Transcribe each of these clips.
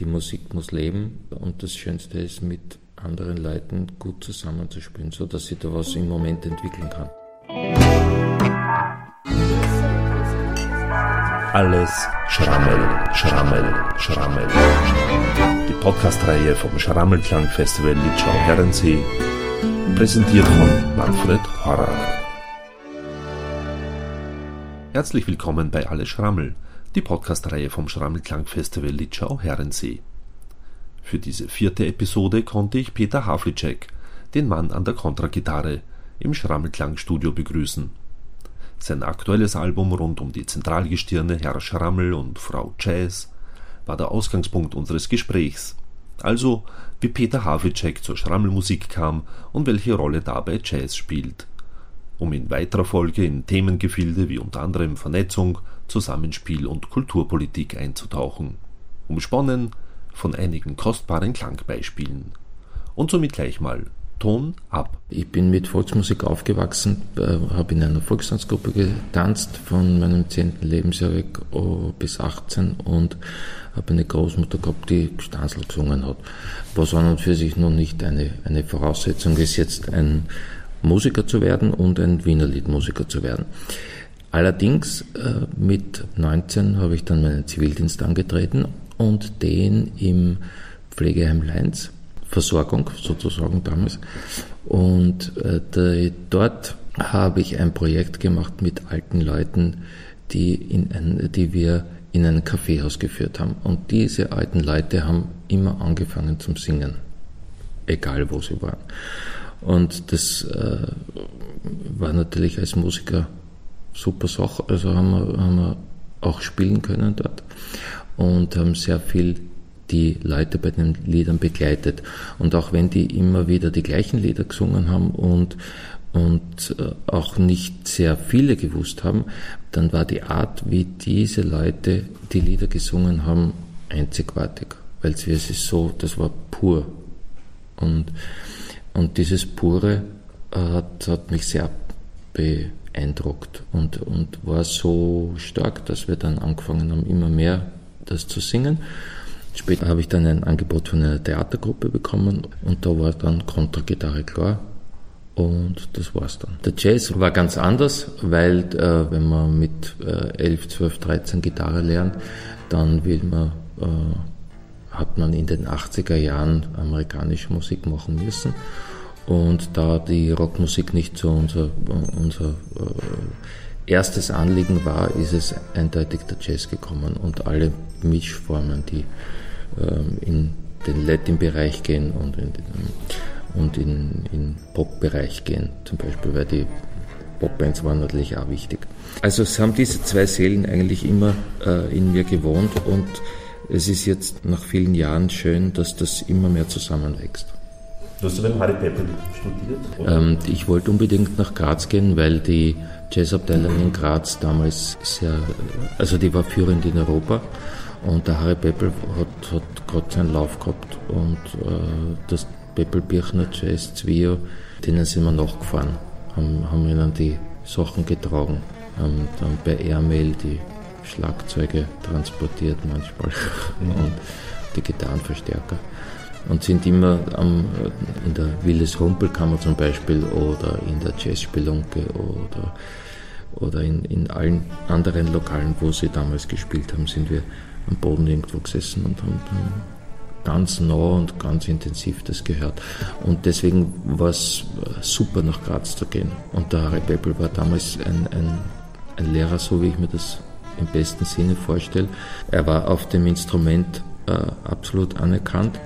die Musik muss leben und das Schönste ist, mit anderen Leuten gut zusammenzuspielen, so dass sie da was im Moment entwickeln kann. Alles Schrammel, Schrammel, Schrammel. Die Podcast-Reihe vom Schrammelklang-Festival Litschau Herrensee, präsentiert von Manfred Horrer. Herzlich willkommen bei Alle Schrammel, die Podcast-Reihe vom Schrammelklang-Festival Litschau Herrensee. Für diese vierte Episode konnte ich Peter Havlicek, den Mann an der Kontragitarre, im Schrammelklang-Studio begrüßen. Sein aktuelles Album rund um die Zentralgestirne Herr Schrammel und Frau Jazz war der Ausgangspunkt unseres Gesprächs. Also, wie Peter Havlicek zur Schrammelmusik kam und welche Rolle dabei Jazz spielt. Um in weiterer Folge in Themengefilde wie unter anderem Vernetzung, Zusammenspiel und Kulturpolitik einzutauchen. Umsponnen von einigen kostbaren Klangbeispielen. Und somit gleich mal Ton ab. Ich bin mit Volksmusik aufgewachsen, äh, habe in einer Volkstanzgruppe getanzt von meinem 10. Lebensjahr weg oh, bis 18 und habe eine Großmutter gehabt, die Stanzl gesungen hat. Was an und für sich noch nicht eine, eine Voraussetzung ist, jetzt ein Musiker zu werden und ein Wienerliedmusiker zu werden. Allerdings äh, mit 19 habe ich dann meinen Zivildienst angetreten und den im Pflegeheim Leins, Versorgung sozusagen damals. Und äh, dort habe ich ein Projekt gemacht mit alten Leuten, die, in ein, die wir in ein Kaffeehaus geführt haben. Und diese alten Leute haben immer angefangen zum Singen, egal wo sie waren. Und das äh, war natürlich als Musiker super Sache, also haben wir, haben wir auch spielen können dort und haben sehr viel die Leute bei den Liedern begleitet. Und auch wenn die immer wieder die gleichen Lieder gesungen haben und, und äh, auch nicht sehr viele gewusst haben, dann war die Art, wie diese Leute die Lieder gesungen haben, einzigartig. Weil es ist so, das war pur. Und, und dieses Pure äh, hat, hat mich sehr beeindruckt und, und war so stark, dass wir dann angefangen haben, immer mehr das zu singen. Später habe ich dann ein Angebot von einer Theatergruppe bekommen und da war dann Kontragitarre klar und das war's dann. Der Jazz war ganz anders, weil äh, wenn man mit äh, 11, 12, 13 Gitarre lernt, dann will man, äh, hat man in den 80er Jahren amerikanische Musik machen müssen und da die Rockmusik nicht so unser, unser äh, erstes Anliegen war, ist es eindeutig der Jazz gekommen und alle Mischformen, die ähm, in den Latin-Bereich gehen und in den und in, in Pop-Bereich gehen, zum Beispiel, weil die Popbands waren natürlich auch wichtig. Also es haben diese zwei Seelen eigentlich immer äh, in mir gewohnt und es ist jetzt nach vielen Jahren schön, dass das immer mehr zusammenwächst. Du hast du beim Harry Peppel studiert? Ähm, ich wollte unbedingt nach Graz gehen, weil die Jazzabteilung in Graz damals sehr, also die war führend in Europa und der Harry Peppel hat, hat gerade seinen Lauf gehabt und äh, das Peppelbirchner Jazz Zwio, denen sind wir nachgefahren, haben, haben ihnen die Sachen getragen, haben dann per Airmail die Schlagzeuge transportiert manchmal mhm. und die Gitarrenverstärker und sind immer am, in der Willes Rumpelkammer zum Beispiel oder in der Jazzspelunke oder, oder in, in allen anderen Lokalen, wo sie damals gespielt haben, sind wir am Boden irgendwo gesessen und haben ganz nah und ganz intensiv das gehört. Und deswegen war es super, nach Graz zu gehen. Und der Harry Beppel war damals ein, ein, ein Lehrer, so wie ich mir das im besten Sinne vorstelle. Er war auf dem Instrument äh, absolut anerkannt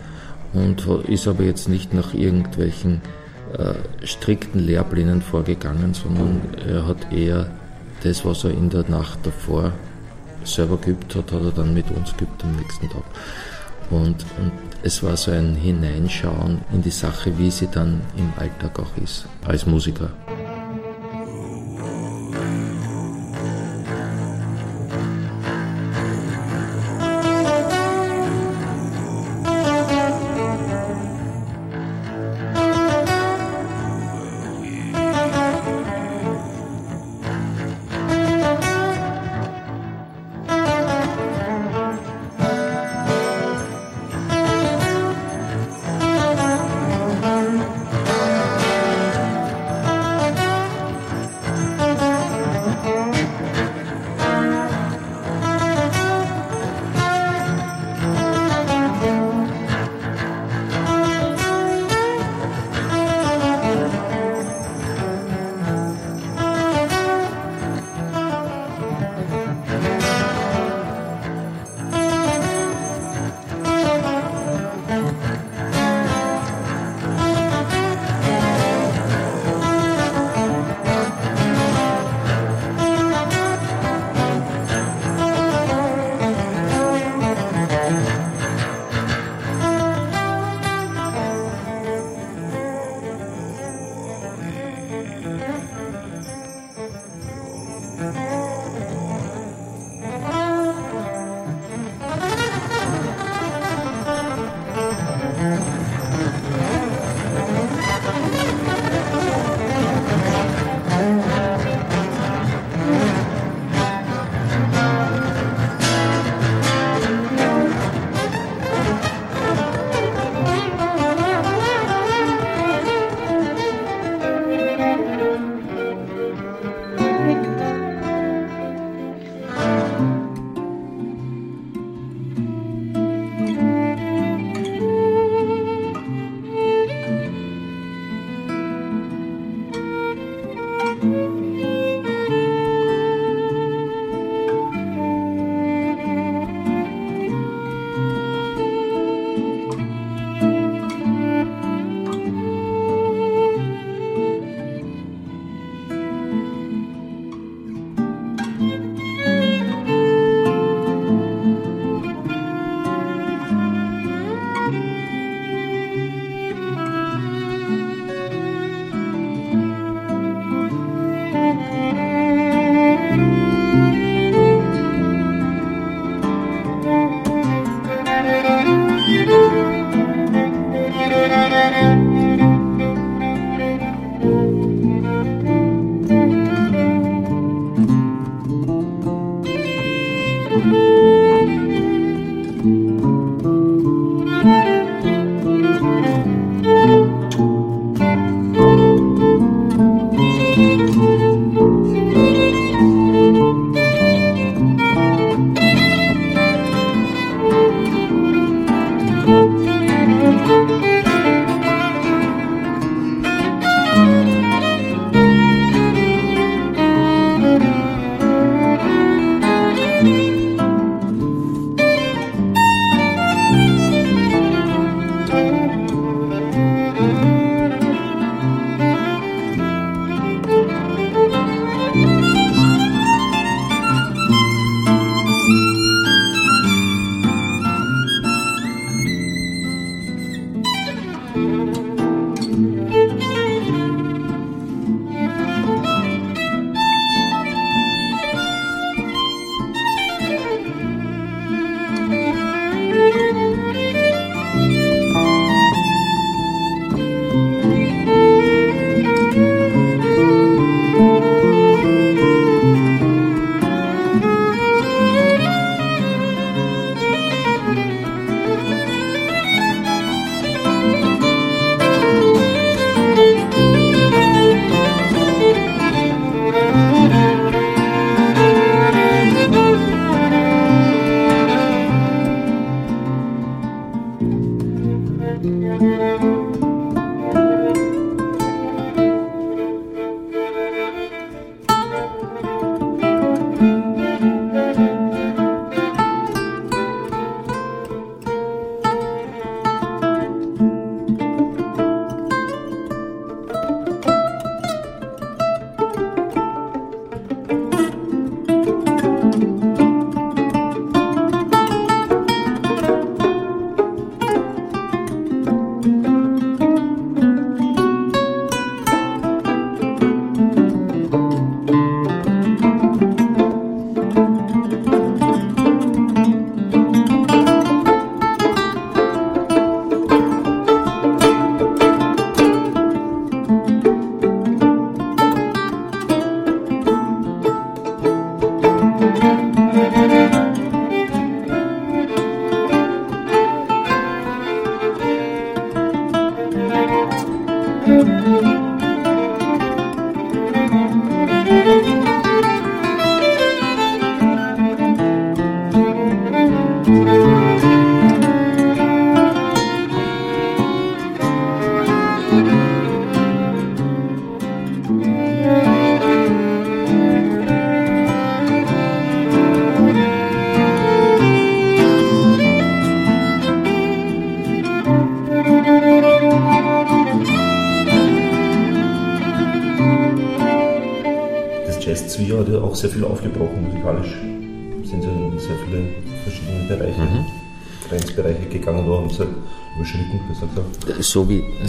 und ist aber jetzt nicht nach irgendwelchen äh, strikten Lehrplänen vorgegangen, sondern er hat eher das, was er in der Nacht davor selber geübt hat, hat er dann mit uns geübt am nächsten Tag. Und, und es war so ein Hineinschauen in die Sache, wie sie dann im Alltag auch ist, als Musiker.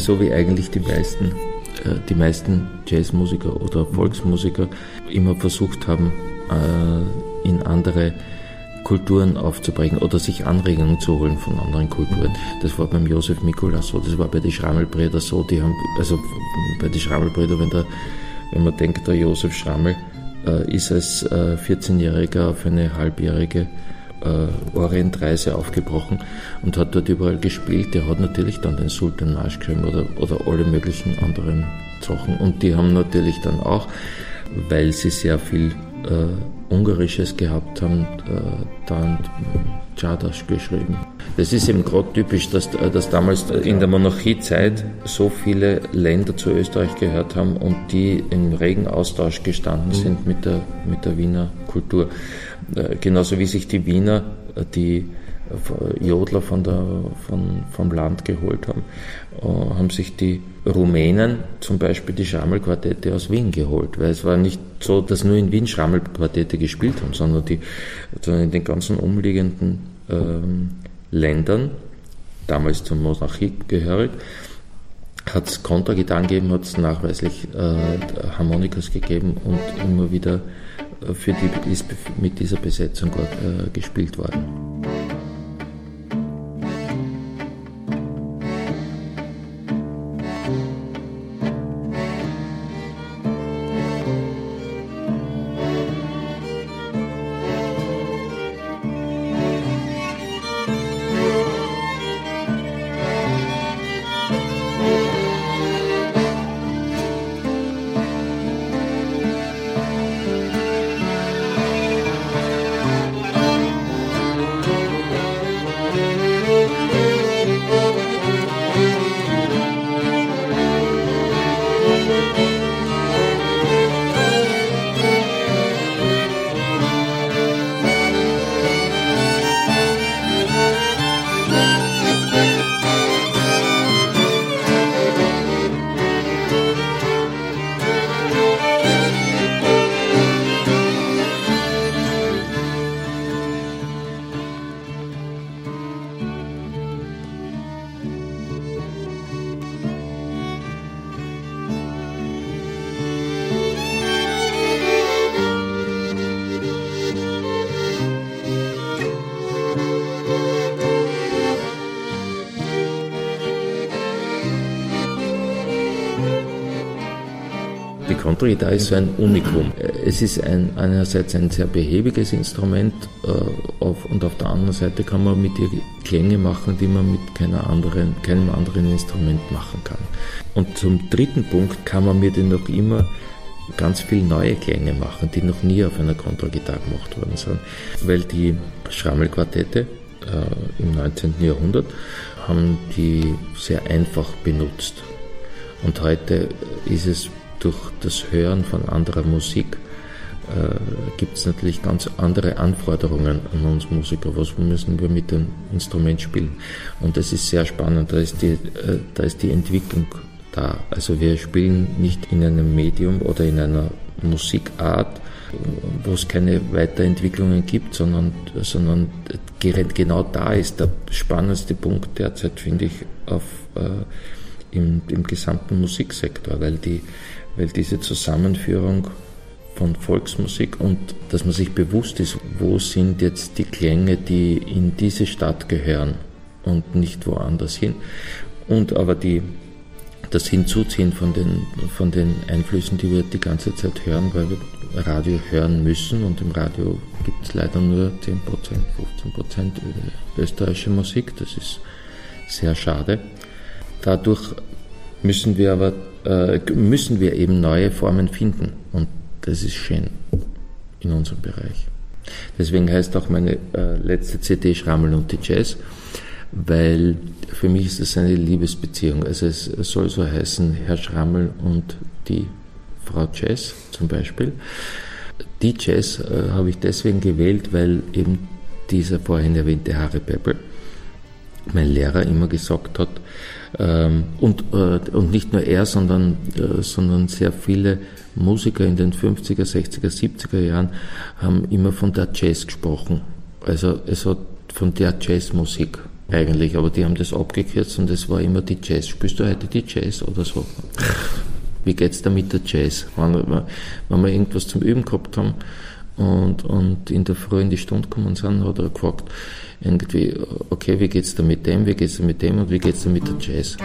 So wie, eigentlich die meisten, äh, die meisten Jazzmusiker oder Volksmusiker immer versucht haben, äh, in andere Kulturen aufzubrechen oder sich Anregungen zu holen von anderen Kulturen. Das war beim Josef Mikula so, das war bei den Schrammelbrüdern so, die haben, also bei den Schrammelbrüdern, wenn, wenn man denkt, der Josef Schrammel äh, ist als äh, 14-Jähriger auf eine halbjährige äh, Orientreise aufgebrochen und hat dort überall gespielt. Der hat natürlich dann den Sultan geschrieben oder, oder alle möglichen anderen Sachen. Und die haben natürlich dann auch, weil sie sehr viel äh, Ungarisches gehabt haben, äh, dann Czadasch geschrieben. Das ist eben gerade typisch, dass, äh, dass damals in der Monarchiezeit so viele Länder zu Österreich gehört haben und die im regen Austausch gestanden mhm. sind mit der, mit der Wiener Kultur. Äh, genauso wie sich die Wiener, äh, die Jodler von der, von, vom Land geholt haben, haben sich die Rumänen zum Beispiel die Schrammelquartette aus Wien geholt, weil es war nicht so, dass nur in Wien Schrammelquartette gespielt haben, sondern, die, sondern in den ganzen umliegenden ähm, Ländern, damals zur Monarchie gehörig, hat es Kontragitarren gegeben, hat es nachweislich äh, Harmonikas gegeben und immer wieder äh, für die, ist mit dieser Besetzung äh, gespielt worden. Kontragitarre ist so ein Unikum. Es ist ein, einerseits ein sehr behäbiges Instrument äh, auf, und auf der anderen Seite kann man mit ihr Klänge machen, die man mit keiner anderen, keinem anderen Instrument machen kann. Und zum dritten Punkt kann man mit ihr noch immer ganz viel neue Klänge machen, die noch nie auf einer Kontragitarre gemacht worden sind. Weil die Schrammelquartette äh, im 19. Jahrhundert haben die sehr einfach benutzt. Und heute ist es durch das Hören von anderer Musik äh, gibt es natürlich ganz andere Anforderungen an uns Musiker. Was müssen wir mit dem Instrument spielen? Und das ist sehr spannend. Da ist die, äh, da ist die Entwicklung da. Also wir spielen nicht in einem Medium oder in einer Musikart, wo es keine Weiterentwicklungen gibt, sondern, sondern genau da ist der spannendste Punkt derzeit, finde ich, auf, äh, im, im gesamten Musiksektor, weil die weil diese Zusammenführung von Volksmusik und dass man sich bewusst ist, wo sind jetzt die Klänge, die in diese Stadt gehören und nicht woanders hin. Und aber die, das Hinzuziehen von den, von den Einflüssen, die wir die ganze Zeit hören, weil wir Radio hören müssen und im Radio gibt es leider nur 10%, 15% österreichische Musik, das ist sehr schade. Dadurch müssen wir aber äh, müssen wir eben neue Formen finden. Und das ist schön in unserem Bereich. Deswegen heißt auch meine äh, letzte CD Schrammel und die Jazz, weil für mich ist das eine Liebesbeziehung. Also es soll so heißen, Herr Schrammel und die Frau Jazz zum Beispiel. Die Jazz äh, habe ich deswegen gewählt, weil eben dieser vorhin erwähnte Harry Peppel, mein Lehrer, immer gesagt hat, ähm, und, äh, und nicht nur er, sondern, äh, sondern sehr viele Musiker in den 50er, 60er, 70er Jahren haben immer von der Jazz gesprochen. Also es hat von der Jazzmusik eigentlich, aber die haben das abgekürzt und es war immer die Jazz. Spielst du heute die Jazz oder so? Wie geht's da mit der Jazz? Wenn, wenn wir irgendwas zum Üben gehabt haben und, und in der Früh in die Stunde gekommen sind, hat er gefragt, irgendwie, okay, wie geht's da mit dem, wie geht's da mit dem und wie geht's da mit der Jazz?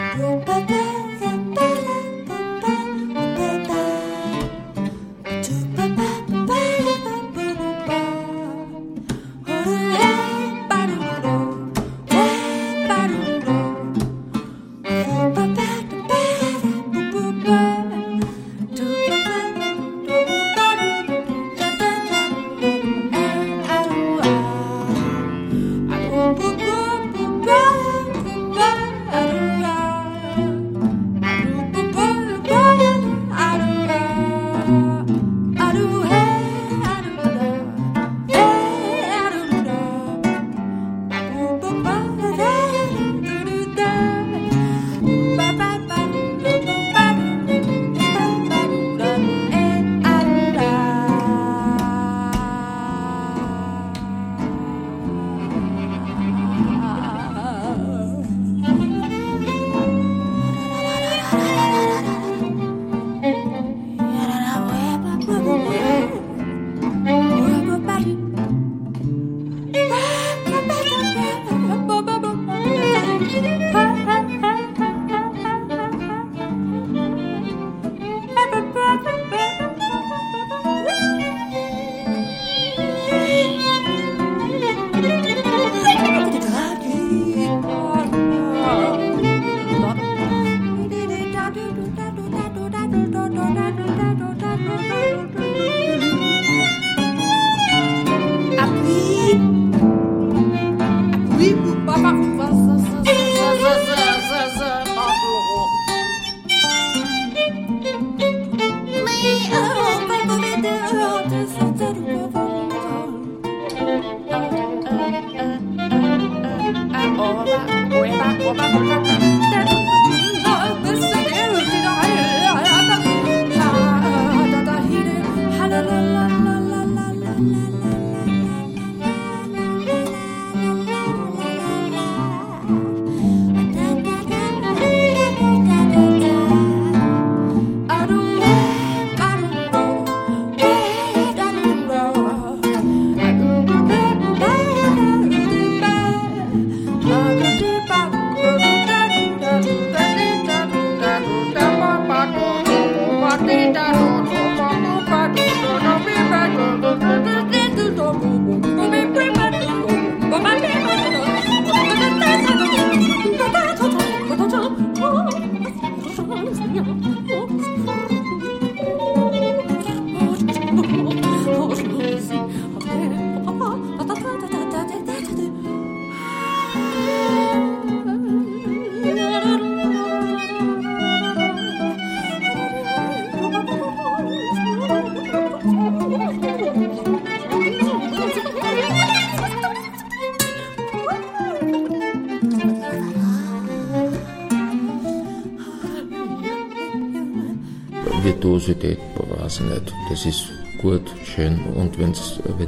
Das ist gut, schön und wenn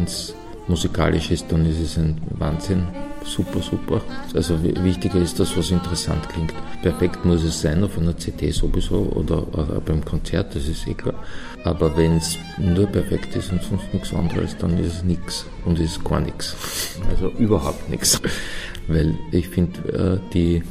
es musikalisch ist, dann ist es ein Wahnsinn. Super, super. Also wichtiger ist das, was interessant klingt. Perfekt muss es sein, auf einer CD sowieso oder auch beim Konzert, das ist eh klar. Aber wenn es nur perfekt ist und sonst nichts anderes, dann ist es nichts und ist gar nichts. Also überhaupt nichts. Weil ich finde, äh, die,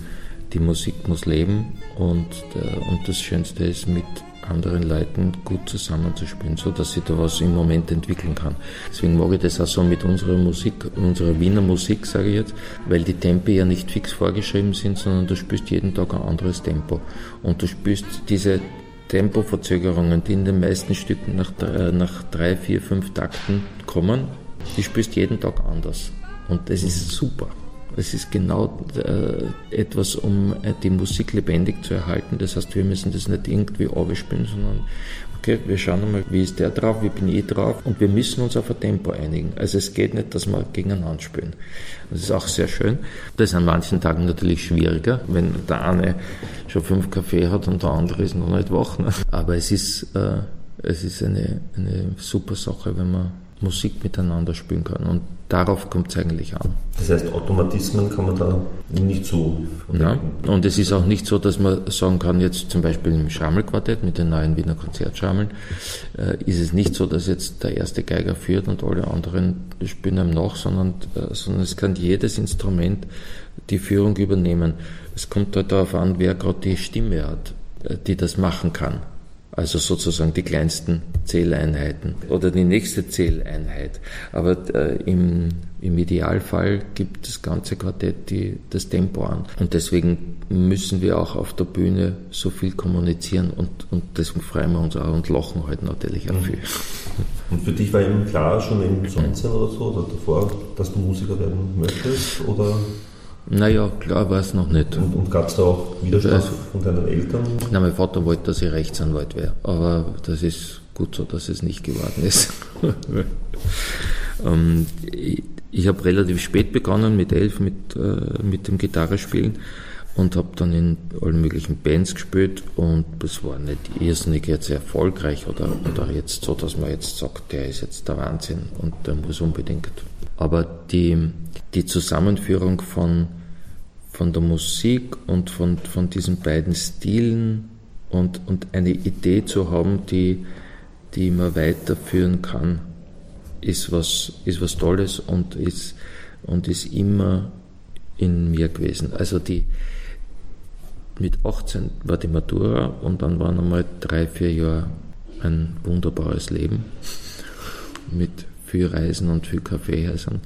die Musik muss leben und, äh, und das Schönste ist mit anderen Leuten gut zusammenzuspielen, so dass da was im Moment entwickeln kann. Deswegen mag ich das auch so mit unserer Musik, unserer Wiener Musik, sage ich jetzt, weil die Tempi ja nicht fix vorgeschrieben sind, sondern du spielst jeden Tag ein anderes Tempo. Und du spielst diese Tempoverzögerungen, die in den meisten Stücken nach, nach drei, vier, fünf Takten kommen, die spielst jeden Tag anders. Und das ist super. Es ist genau äh, etwas, um äh, die Musik lebendig zu erhalten. Das heißt, wir müssen das nicht irgendwie abspielen, sondern okay, wir schauen mal, wie ist der drauf, wie bin ich drauf und wir müssen uns auf ein Tempo einigen. Also es geht nicht, dass wir gegeneinander spielen. Das ist auch sehr schön. Das ist an manchen Tagen natürlich schwieriger, wenn der eine schon fünf Kaffee hat und der andere ist noch nicht wach. Ne? Aber es ist, äh, es ist eine, eine super Sache, wenn man Musik miteinander spielen kann. Und darauf kommt es eigentlich an. Das heißt, Automatismen kann man da nicht so ja, Und es ist auch nicht so, dass man sagen kann, jetzt zum Beispiel im Schrammelquartett mit den neuen Wiener Konzertschammeln, äh, ist es nicht so, dass jetzt der erste Geiger führt und alle anderen spielen ihm nach, sondern, äh, sondern es kann jedes Instrument die Führung übernehmen. Es kommt halt darauf an, wer gerade die Stimme hat, äh, die das machen kann also sozusagen die kleinsten Zähleinheiten oder die nächste Zähleinheit. Aber äh, im, im Idealfall gibt das ganze Quartett die, das Tempo an. Und deswegen müssen wir auch auf der Bühne so viel kommunizieren und, und deswegen freuen wir uns auch und lachen halt natürlich auch mhm. viel. Und für dich war eben klar, schon im Sonnensein oder so, oder davor, dass du Musiker werden möchtest? Oder naja, klar war es noch nicht. Und, und gab es da auch Widerstand also, von deinen Eltern? Na, mein Vater wollte, dass ich Rechtsanwalt wäre, aber das ist gut so, dass es nicht geworden ist. ähm, ich, ich habe relativ spät begonnen, mit elf, mit, äh, mit dem Gitarrespielen und habe dann in allen möglichen Bands gespielt und es war nicht irrsinnig jetzt erfolgreich oder, oder jetzt so, dass man jetzt sagt, der ist jetzt der Wahnsinn und der muss unbedingt. Aber die, die Zusammenführung von, von der Musik und von, von diesen beiden Stilen und, und eine Idee zu haben, die, die man weiterführen kann, ist was, ist was Tolles und ist, und ist immer in mir gewesen. Also die, mit 18 war die Matura und dann waren einmal drei, vier Jahre ein wunderbares Leben mit viel Reisen und viel Kaffeehäusern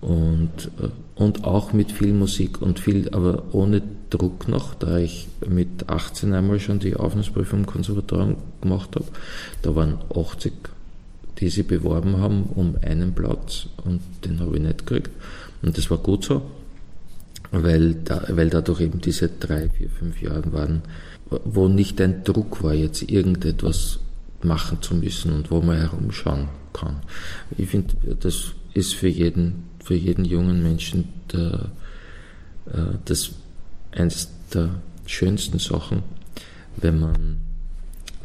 und, äh, und auch mit viel Musik und viel, aber ohne Druck noch, da ich mit 18 einmal schon die Aufnahmeprüfung im Konservatorium gemacht habe. Da waren 80, die sich beworben haben um einen Platz und den habe ich nicht gekriegt. Und das war gut so, weil, da, weil dadurch eben diese drei, vier, fünf Jahre waren, wo nicht ein Druck war, jetzt irgendetwas machen zu müssen und wo man herumschauen kann. Ich finde, das ist für jeden für jeden jungen Menschen der, äh, das eines der schönsten Sachen, wenn man,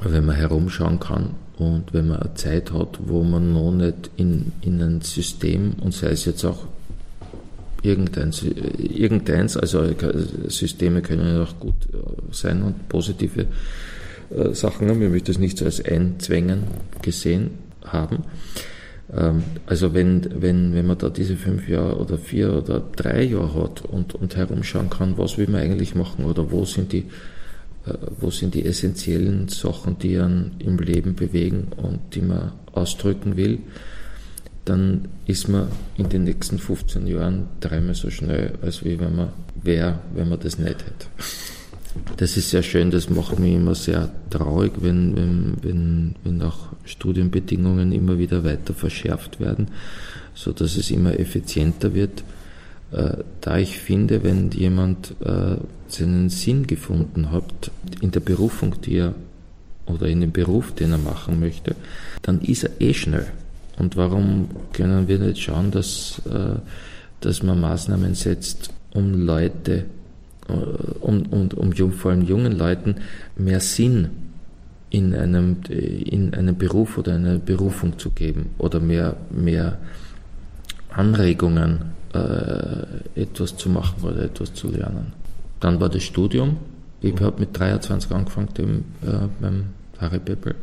wenn man herumschauen kann und wenn man eine Zeit hat, wo man noch nicht in, in ein System, und sei es jetzt auch irgendein, irgendeins, also Systeme können ja auch gut äh, sein und positive äh, Sachen haben. Ich möchte das nicht so als Einzwängen gesehen haben. Ähm, also wenn, wenn, wenn man da diese fünf Jahre oder vier oder drei Jahre hat und, und herumschauen kann, was will man eigentlich machen oder wo sind die, äh, wo sind die essentiellen Sachen, die einen im Leben bewegen und die man ausdrücken will, dann ist man in den nächsten 15 Jahren dreimal so schnell, als wie wenn man wäre, wenn man das nicht hätte. Das ist sehr schön, das macht mich immer sehr traurig, wenn, wenn, wenn, wenn auch Studienbedingungen immer wieder weiter verschärft werden, so dass es immer effizienter wird. Äh, da ich finde, wenn jemand äh, seinen Sinn gefunden hat in der Berufung, die er oder in dem Beruf, den er machen möchte, dann ist er eh schnell. Und warum können wir nicht schauen, dass, äh, dass man Maßnahmen setzt, um Leute äh, um, um, um vor allem jungen Leuten mehr Sinn in einem, in einem Beruf oder einer Berufung zu geben oder mehr, mehr Anregungen, äh, etwas zu machen oder etwas zu lernen. Dann war das Studium. Ich habe mit 23 angefangen dem, äh, beim Harry Peppel.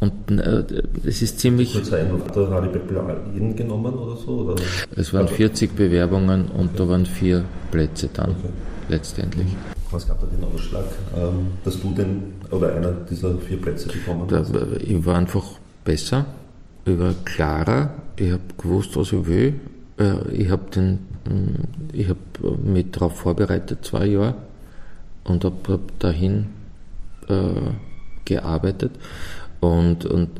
Und äh, es ist ziemlich. Hat der Harry Peppel jeden genommen oder so? Oder? Es waren 40 Bewerbungen und da waren vier Plätze dann. Okay letztendlich. Was gab da den Ausschlag, ähm, dass du den oder einer dieser vier Plätze bekommen hast? Ich war einfach besser, ich war klarer, ich habe gewusst, was ich will. Äh, ich habe den, mm, ich habe mich darauf vorbereitet zwei Jahre und habe dahin äh, gearbeitet und, und,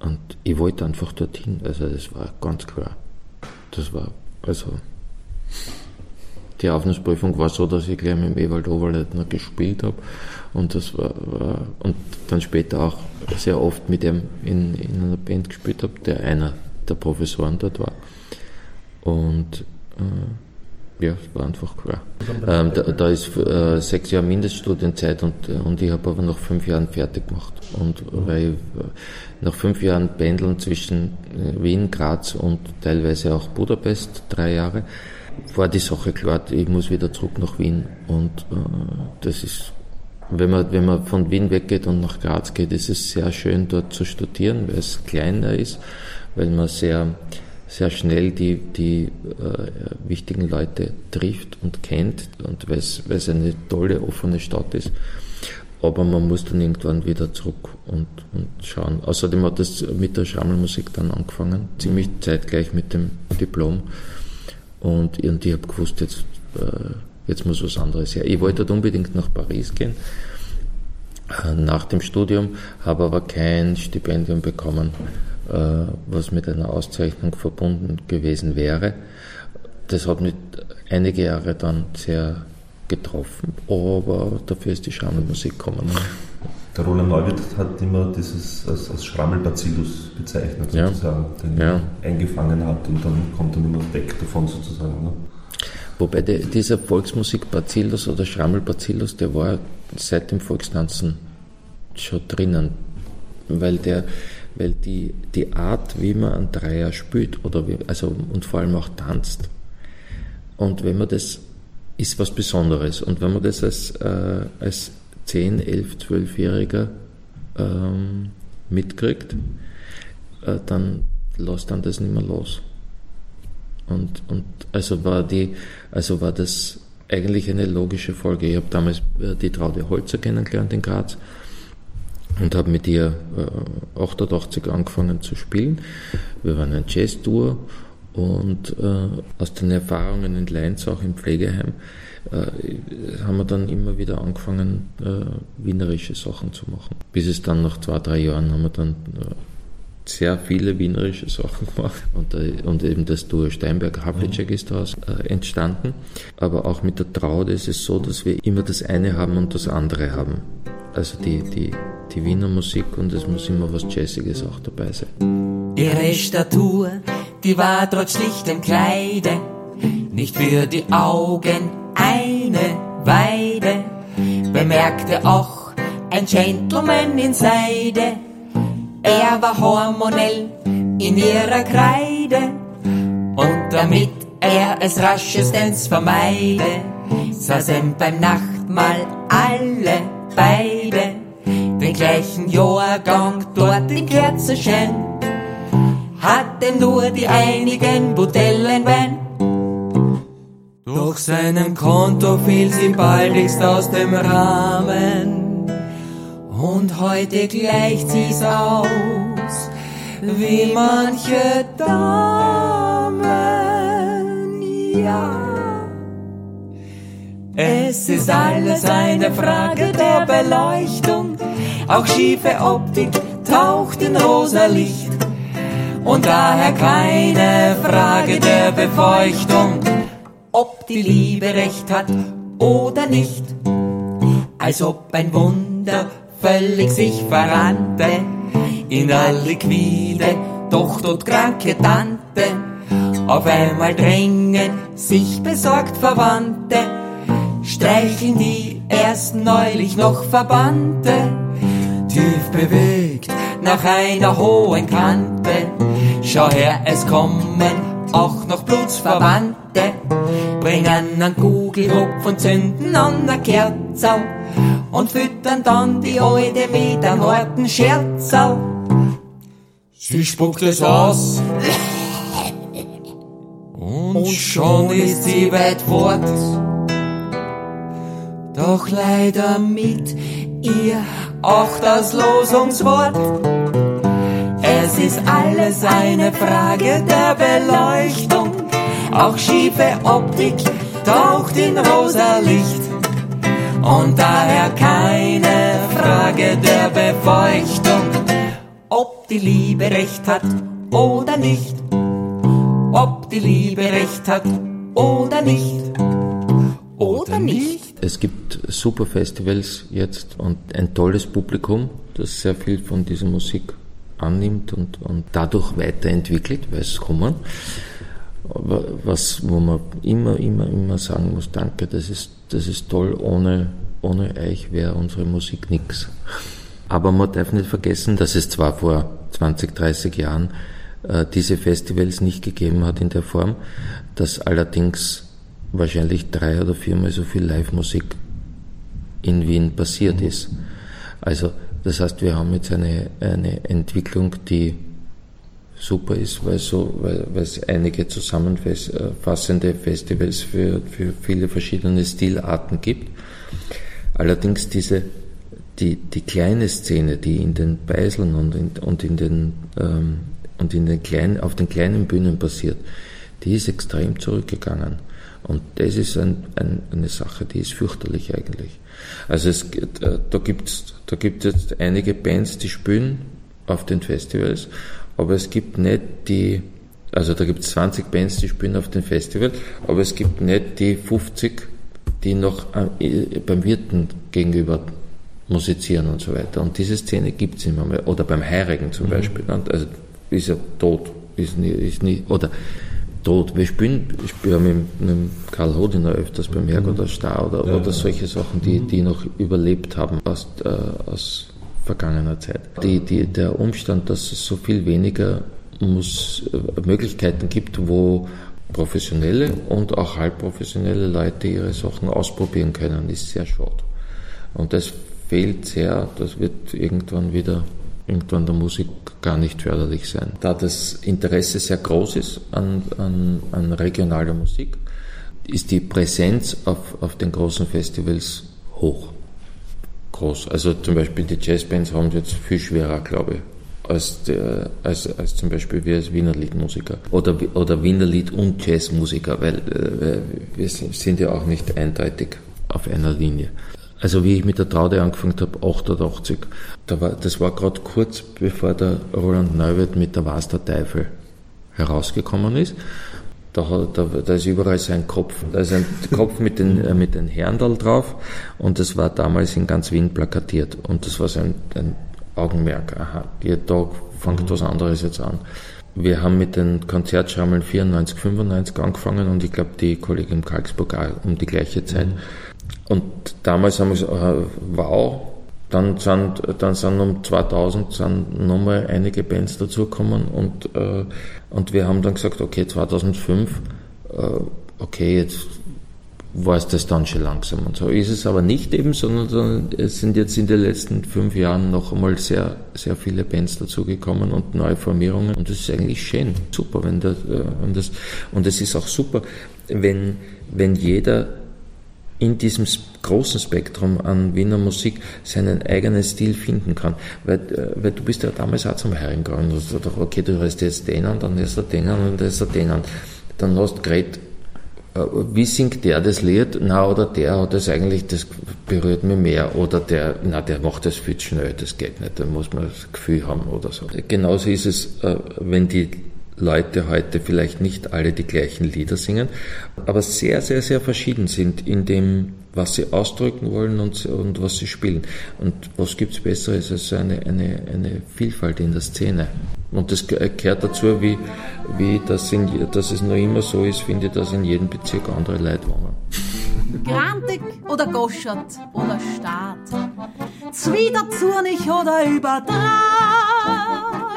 und ich wollte einfach dorthin. Also das war ganz klar. Das war also die Aufnahmeprüfung war so, dass ich gleich mit dem Ewald Oberleitner gespielt habe und das war, war, und dann später auch sehr oft mit ihm in, in einer Band gespielt habe, der einer der Professoren dort war. Und äh, Ja, war einfach klar. Ähm, da, da, ist äh, sechs Jahre Mindeststudienzeit und, und ich habe aber nach fünf Jahren fertig gemacht. Und weil ich, äh, nach fünf Jahren pendeln zwischen äh, Wien, Graz und teilweise auch Budapest, drei Jahre, war die Sache klar, ich muss wieder zurück nach Wien. Und äh, das ist, wenn man, wenn man von Wien weggeht und nach Graz geht, ist es sehr schön dort zu studieren, weil es kleiner ist, weil man sehr sehr schnell die, die äh, wichtigen Leute trifft und kennt und weil es eine tolle, offene Stadt ist. Aber man muss dann irgendwann wieder zurück und, und schauen. Außerdem hat das mit der Schrammelmusik dann angefangen, ziemlich zeitgleich mit dem Diplom. Und, und ich habe gewusst, jetzt, äh, jetzt muss was anderes her. Ich wollte halt unbedingt nach Paris gehen äh, nach dem Studium, habe aber kein Stipendium bekommen äh, was mit einer Auszeichnung verbunden gewesen wäre. Das hat mich einige Jahre dann sehr getroffen, aber dafür ist die Schrammelmusik gekommen. Der Roland Neuwirth hat immer dieses als, als Schrammelbacillus bezeichnet, sozusagen, ja. den ja. er eingefangen hat und dann kommt er immer weg davon sozusagen. Ne? Wobei der, dieser Volksmusik-Bacillus oder Schrammelbacillus, der war seit dem Volkstanzen schon drinnen, weil der weil die, die Art, wie man einen Dreier spielt oder wie, also, und vor allem auch tanzt. Und wenn man das, ist was Besonderes. Und wenn man das als, äh, als 10, 11, 12-Jähriger ähm, mitkriegt, äh, dann lässt dann das nicht mehr los. Und, und also war die, also war das eigentlich eine logische Folge. Ich habe damals äh, die Traude Holzer kennengelernt in Graz und habe mit ihr äh, 88 angefangen zu spielen. Wir waren ein Jazz-Tour und äh, aus den Erfahrungen in Leinz, auch im Pflegeheim, haben wir dann immer wieder angefangen, äh, wienerische Sachen zu machen. Bis es dann nach zwei, drei Jahren haben wir dann äh, sehr viele wienerische Sachen gemacht und, äh, und eben das Duo Steinberg-Havlicek ist daraus äh, entstanden. Aber auch mit der Traude ist es so, dass wir immer das eine haben und das andere haben. Also die, die die Wiener Musik und es muss immer was Jazziges auch dabei sein. Ihre Statur, die war trotz schlichtem Kleide nicht für die Augen eine Weide, bemerkte auch ein Gentleman in Seide. Er war hormonell in ihrer Kreide und damit er es raschestens vermeide, saßen beim Nachtmahl alle beide den gleichen Jahrgang dort im Kerzenschein, hatte nur die einigen Botellen Wein. Doch seinem Konto fiel sie baldigst aus dem Rahmen. Und heute gleicht sie's aus, wie manche Damen, ja. Es ist alles eine Frage der Beleuchtung, auch schiefe Optik taucht in rosa Licht. Und daher keine Frage der Befeuchtung, ob die Liebe recht hat oder nicht. Als ob ein Wunder völlig sich verrannte in der liquide, doch todkranke Tante. Auf einmal drängen sich besorgt Verwandte streicheln die erst neulich noch Verbannte, tief bewegt nach einer hohen Kante. Schau her, es kommen auch noch Blutsverwandte, bringen einen Kugelhupf und zünden an der Kerzau und füttern dann die Alte mit einem harten Scherzau. Sie spuckt es aus und schon ist sie weit fort doch leider mit ihr auch das Losungswort. Es ist alles eine Frage der Beleuchtung, auch schiefe Optik taucht in rosa Licht. Und daher keine Frage der Befeuchtung, ob die Liebe recht hat oder nicht. Ob die Liebe recht hat oder nicht. Oder nicht. Es gibt super Festivals jetzt und ein tolles Publikum, das sehr viel von dieser Musik annimmt und, und dadurch weiterentwickelt, weil es kommen. was, wo man immer, immer, immer sagen muss, danke, das ist, das ist toll, ohne, ohne euch wäre unsere Musik nichts. Aber man darf nicht vergessen, dass es zwar vor 20, 30 Jahren äh, diese Festivals nicht gegeben hat in der Form, dass allerdings wahrscheinlich drei oder viermal so viel Live-Musik in Wien passiert ist. Also das heißt, wir haben jetzt eine, eine Entwicklung, die super ist, weil, so, weil, weil es einige zusammenfassende Festivals für, für viele verschiedene Stilarten gibt. Allerdings diese, die, die kleine Szene, die in den Beiseln und in, und in den, ähm, und in den kleinen, auf den kleinen Bühnen passiert, die ist extrem zurückgegangen. Und das ist ein, ein, eine Sache, die ist fürchterlich eigentlich. Also es, äh, da gibt's, da gibt es einige Bands, die spielen auf den Festivals aber es gibt nicht die, also da gibt es 20 Bands, die spielen auf dem Festival, aber es gibt nicht die 50, die noch äh, beim Wirten gegenüber musizieren und so weiter. Und diese Szene gibt es immer mehr. Oder beim Heirigen zum mhm. Beispiel. Also ist ja tot, ist nie, ist nie, oder tot. Wir spielen, ich spiele mit, mit Karl Hodiner öfters beim Herrgott mhm. Star oder, ja, oder solche Sachen, die, mhm. die noch überlebt haben aus, äh, aus vergangener Zeit. Die, die, der Umstand, dass es so viel weniger muss, äh, Möglichkeiten gibt, wo professionelle und auch halbprofessionelle Leute ihre Sachen ausprobieren können, ist sehr schade. Und das fehlt sehr, das wird irgendwann wieder irgendwann der Musik gar nicht förderlich sein. Da das Interesse sehr groß ist an, an, an regionaler Musik, ist die Präsenz auf, auf den großen Festivals hoch groß. Also zum Beispiel die Jazzbands haben es jetzt viel schwerer, glaube ich. Als, der, als, als zum Beispiel wir als Wiener Liedmusiker oder, oder Wiener Lied- und Jazzmusiker, weil äh, wir sind ja auch nicht eindeutig auf einer Linie. Also wie ich mit der Traude angefangen habe, 88, da war, das war gerade kurz bevor der Roland Neuwirth mit der Was der Teufel herausgekommen ist. Da, hat, da, da ist überall sein Kopf. Da ist ein Kopf mit den, äh, mit den Herndal drauf und das war damals in ganz Wien plakatiert. Und das war so ein, Augenmerk. Aha, jeden Tag fängt was anderes jetzt an. Wir haben mit den Konzertschrammeln 94, 95 angefangen und ich glaube die Kollegin Kalksburg auch um die gleiche Zeit. Mhm. Und damals haben wir gesagt, äh, wow, dann sind, dann sind um 2000 sind nochmal einige Bands dazugekommen und, äh, und wir haben dann gesagt, okay, 2005, äh, okay, jetzt war es das dann schon langsam. Und so ist es aber nicht eben, sondern es sind jetzt in den letzten fünf Jahren noch einmal sehr, sehr viele Bands dazugekommen und neue Formierungen. Und das ist eigentlich schön, super, wenn das, äh, das und es ist auch super, wenn, wenn jeder in diesem großen Spektrum an Wiener Musik seinen eigenen Stil finden kann. Weil, äh, weil du bist ja damals auch zum Herren gegangen. Du hast gedacht, okay, du hörst jetzt den an, dann hörst du den an und dann hörst du den an. Dann hast du geredet, äh, wie singt der das Lied? Na, oder der hat das eigentlich, das berührt mich mehr. Oder der, na, der macht das viel schnell, das geht nicht, da muss man das Gefühl haben oder so. Genauso ist es, äh, wenn die Leute heute vielleicht nicht alle die gleichen Lieder singen, aber sehr, sehr, sehr verschieden sind in dem, was sie ausdrücken wollen und, und was sie spielen. Und was gibt's Besseres als eine, eine, eine Vielfalt in der Szene? Und das gehört dazu, wie, wie das in, dass es noch immer so ist, finde ich, dass in jedem Bezirk andere Leute wohnen. Grantig oder Goschert oder Staat, Zwiederzurnig oder überdraht,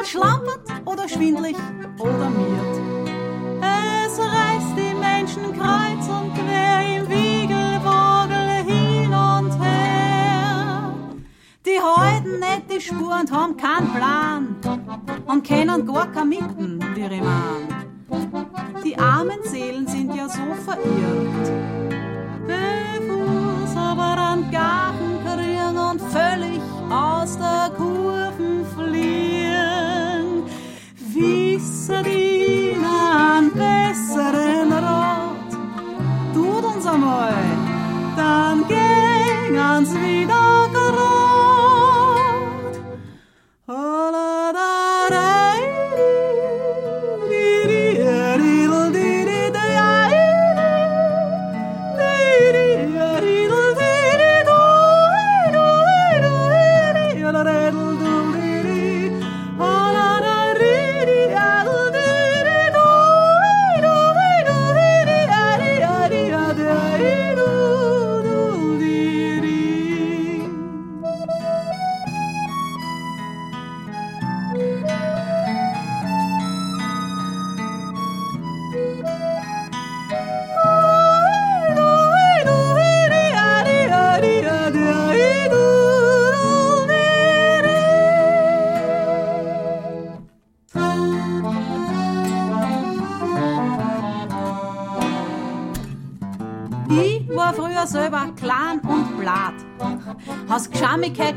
schlampert oder schwindlig oder miert. Es reißt die Menschen kreuz und quer im Wiegelwogel hin und her. Die halten nicht die Spur und haben keinen Plan und kennen gar kein Mitten, ich mein. Die armen Seelen sind ja so verirrt. Bevor aber an Garten und völlig aus der Kurven fliehen, einen besseren Rat. Tut uns einmal, dann gängen's wieder gerade. ja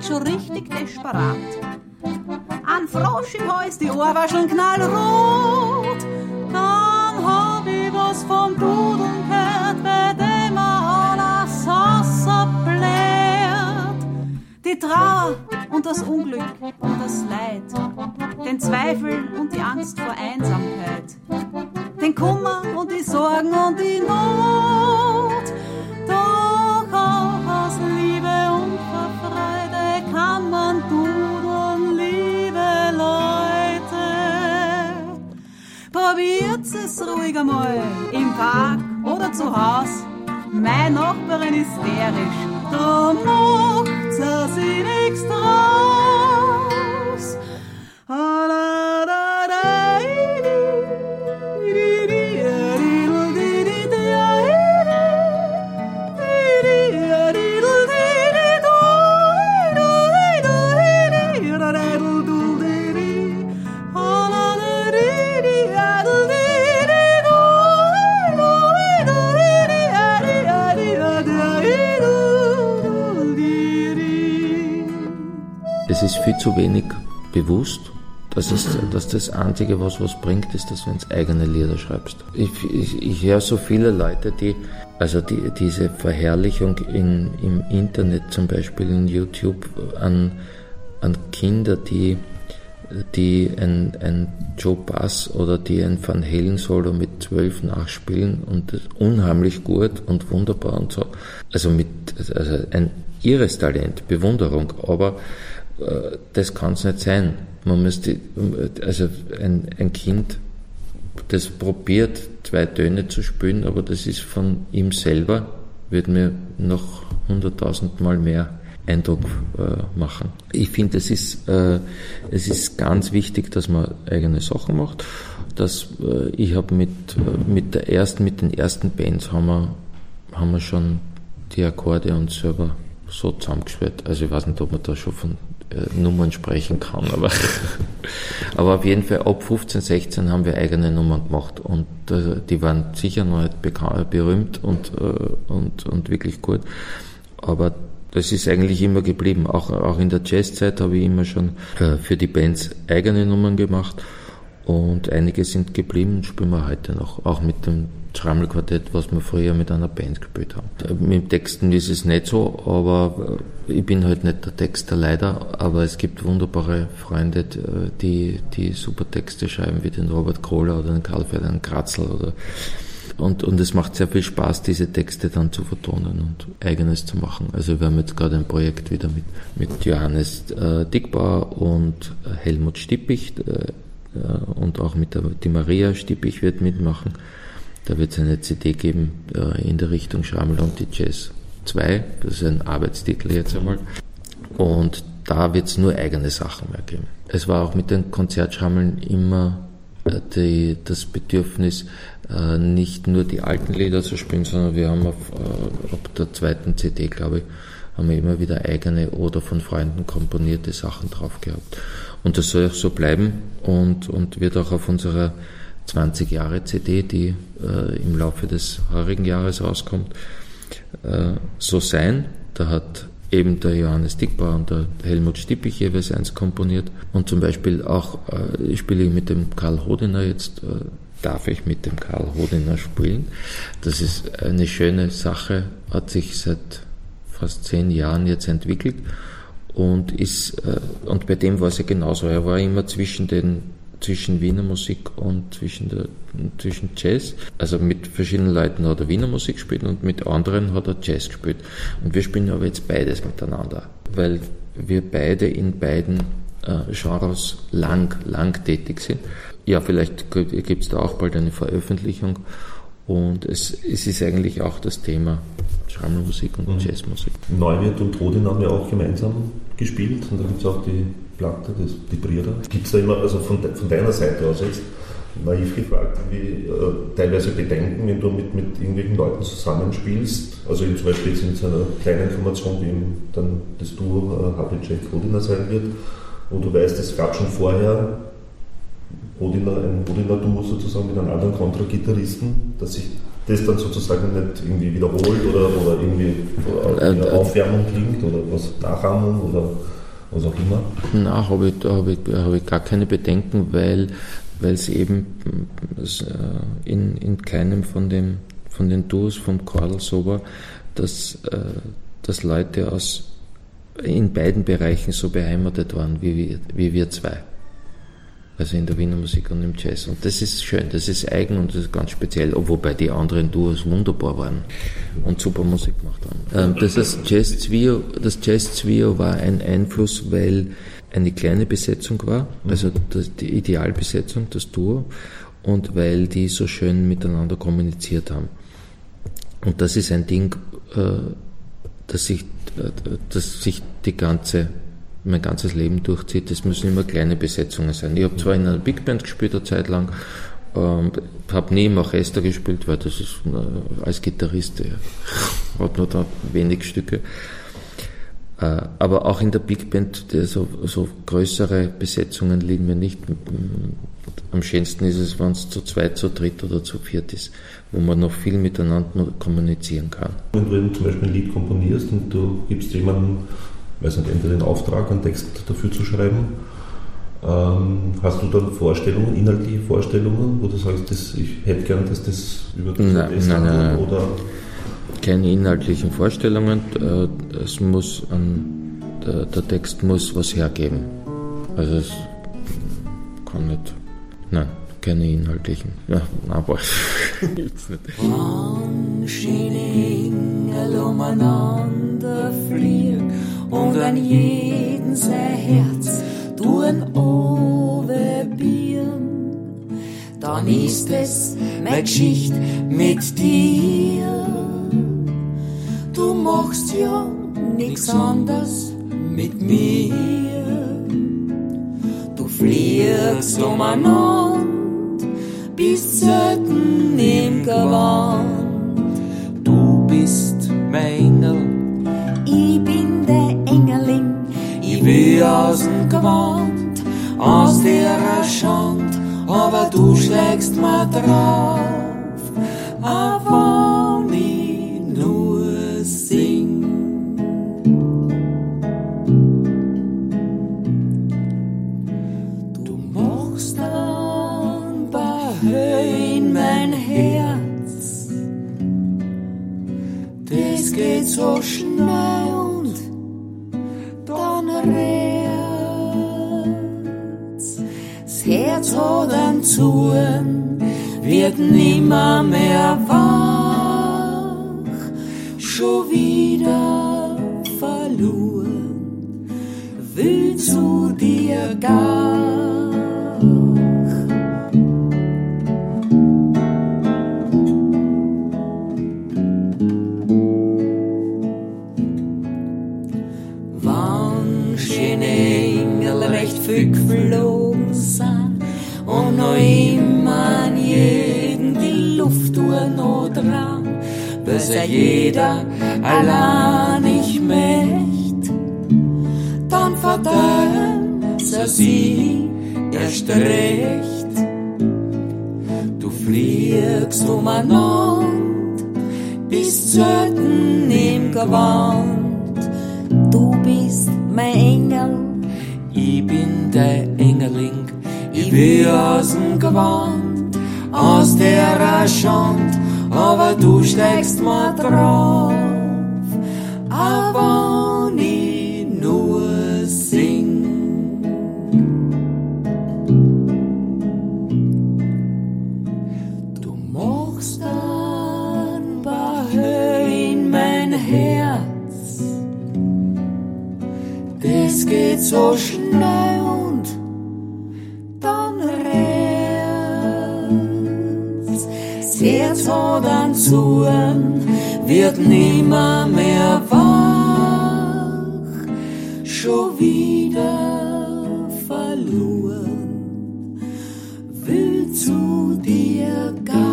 schon richtig desperat. Ein Frosch im Hals, die Ohr war das Einzige, was was bringt, ist, dass du ins eigene Lieder schreibst. Ich, ich, ich höre so viele Leute, die, also die, diese Verherrlichung in, im Internet, zum Beispiel in YouTube, an, an Kinder, die, die ein, ein Joe Bass oder die ein Van Halen Solo mit zwölf nachspielen und das unheimlich gut und wunderbar und so. Also mit, also ein irres Talent, Bewunderung, aber das kann es nicht sein. Man müsste, also ein, ein Kind, das probiert, zwei Töne zu spielen, aber das ist von ihm selber, wird mir noch hunderttausend Mal mehr Eindruck äh, machen. Ich finde, es ist, äh, es ist ganz wichtig, dass man eigene Sachen macht. Dass, äh, ich habe mit, äh, mit der ersten, mit den ersten Bands haben wir, haben wir schon die Akkorde uns selber so zusammengespielt. Also ich weiß nicht, ob man da schon von äh, Nummern sprechen kann, aber, aber auf jeden Fall ab 15, 16 haben wir eigene Nummern gemacht und äh, die waren sicher noch nicht berühmt und, äh, und, und wirklich gut. Aber das ist eigentlich immer geblieben. Auch, auch in der Jazzzeit habe ich immer schon äh, für die Bands eigene Nummern gemacht und einige sind geblieben und spielen wir heute noch. Auch mit dem Schrammelquartett, was wir früher mit einer Band gespielt haben. Äh, Mit Texten ist es nicht so, aber äh, ich bin halt nicht der Texter leider, aber es gibt wunderbare Freunde, äh, die, die super Texte schreiben, wie den Robert Kohler oder den Karl Ferdinand Kratzel oder und, und es macht sehr viel Spaß, diese Texte dann zu vertonen und eigenes zu machen. Also wir haben jetzt gerade ein Projekt wieder mit, mit Johannes äh, Dickbauer und Helmut Stippich äh, äh, und auch mit der, die Maria Stippich wird mitmachen. Da wird es eine CD geben äh, in der Richtung Schrammel und die Jazz 2. Das ist ein Arbeitstitel jetzt einmal. Und da wird es nur eigene Sachen mehr geben. Es war auch mit den Konzertschrammeln immer äh, die, das Bedürfnis, äh, nicht nur die alten Lieder zu spielen, sondern wir haben auf, äh, ab der zweiten CD, glaube ich, haben wir immer wieder eigene oder von Freunden komponierte Sachen drauf gehabt. Und das soll auch so bleiben und, und wird auch auf unserer 20 Jahre CD, die äh, im Laufe des heurigen Jahres rauskommt, äh, so sein. Da hat eben der Johannes Dickbauer und der Helmut Stippich jeweils eins komponiert. Und zum Beispiel auch äh, spiele ich mit dem Karl Hodiner jetzt, äh, darf ich mit dem Karl Hodiner spielen. Das ist eine schöne Sache, hat sich seit fast zehn Jahren jetzt entwickelt und ist, äh, und bei dem war es ja genauso. Er war immer zwischen den zwischen Wiener Musik und zwischen, der, zwischen Jazz. Also mit verschiedenen Leuten hat er Wiener Musik gespielt und mit anderen hat er Jazz gespielt. Und wir spielen aber jetzt beides miteinander, weil wir beide in beiden äh, Genres lang, lang tätig sind. Ja, vielleicht gibt es da auch bald eine Veröffentlichung. Und es, es ist eigentlich auch das Thema Schrammelmusik und Mhm. Jazzmusik. Neuwirth und Rodin haben ja auch gemeinsam gespielt und da gibt es auch die Platte, das, Brüder. Gibt es da immer, also von, von deiner Seite aus jetzt, naiv gefragt, wie äh, teilweise Bedenken, wenn du mit, mit irgendwelchen Leuten zusammenspielst, also zum Beispiel jetzt in so einer kleinen Information, wie eben dann das Duo äh, Havlicek Rodiner sein wird, wo du weißt, es gab schon vorher Rodiner, ein Rodiner Duo sozusagen mit einem anderen Kontragitarristen, das sich das dann sozusagen nicht irgendwie wiederholt oder, oder irgendwie äh, äh, Aufwärmung klingt oder was Nachahmung oder was auch immer? Nein, habe ich, da habe ich, hab ich gar keine Bedenken, weil weil es eben äh, in, in keinem von, dem, von den Duos vom Chordal so war, dass, äh, dass Leute aus in beiden Bereichen so beheimatet waren wie wir, wie wir zwei. Also in der Wiener Musik und im Jazz. Und das ist schön, das ist eigen und das ist ganz speziell, wobei die anderen Duos wunderbar waren und super Musik gemacht haben. Ähm, das, das Jazz Zwio, das Jazz war ein Einfluss, weil eine kleine Besetzung war, also die Idealbesetzung, das Duo, und weil die so schön miteinander kommuniziert haben. Und das ist ein Ding, äh, das sich, äh, das sich die ganze mein ganzes Leben durchzieht, das müssen immer kleine Besetzungen sein. Ich habe zwar in einer Big Band gespielt eine Zeit lang, ähm, habe nie im Orchester gespielt, weil das ist äh, als Gitarrist äh, hat nur da wenig Stücke. Äh, aber auch in der Big Band, so, so größere Besetzungen liegen mir nicht. Am schönsten ist es, wenn es zu zweit, zu dritt oder zu viert ist, wo man noch viel miteinander kommunizieren kann. Wenn du zum Beispiel ein Lied komponierst und du gibst jemandem weiß nicht, entweder den Auftrag, einen Text dafür zu schreiben. Ähm, hast du dann Vorstellungen, inhaltliche Vorstellungen, wo du sagst, das, ich hätte gern, dass das über das nein, nein, nein, oder? Keine inhaltlichen Vorstellungen. Äh, es muss an, der, der Text muss was hergeben. Also es kann nicht. Nein, keine inhaltlichen. Ja, aber gibt's nicht. Umeinander fliegen und an jeden sein Herz tun overbieren. Dann ist es meine Geschichte mit dir. Du machst ja nix anders mit mir. Du fliegst umeinander, bist selten im Gewand. Du bist mein Engel wie aus dem Gewand, aus der Schand, aber du schlägst mal drauf, aber nie nur sing. Du machst dann bei in mein Herz, das geht so schnell Herz. Hat einen Zorn, wird nimmer mehr wach, schon wieder verloren, will zu dir gar. Er jeder allein nicht möcht. Dann verdammt er sie erst recht. Du fliegst umeinander, bist selten im Gewand. Du bist mein Engel, ich bin der Engeling, ich bin aus dem Gewand, aus der Schand, aber du steckst mal drauf, aber nie nur sing. Du machst dann bei in mein Herz, das geht so schnell Einen Zorn, wird nimmer mehr wach, schon wieder verloren, will zu dir gar.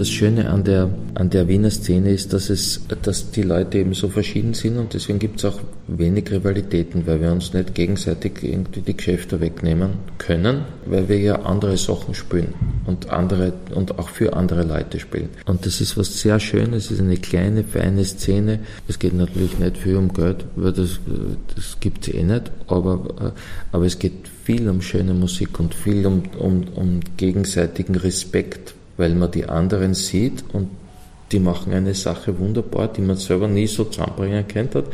das Schöne an der, an der Wiener Szene ist, dass, es, dass die Leute eben so verschieden sind und deswegen gibt es auch wenig Rivalitäten, weil wir uns nicht gegenseitig irgendwie die Geschäfte wegnehmen können, weil wir ja andere Sachen spielen und andere und auch für andere Leute spielen. Und das ist was sehr Schönes, es ist eine kleine, feine Szene. Es geht natürlich nicht viel um Geld, weil das, das gibt es eh nicht, aber, aber es geht viel um schöne Musik und viel um, um, um gegenseitigen Respekt weil man die anderen sieht und die machen eine Sache wunderbar, die man selber nie so zusammenbringen könnte.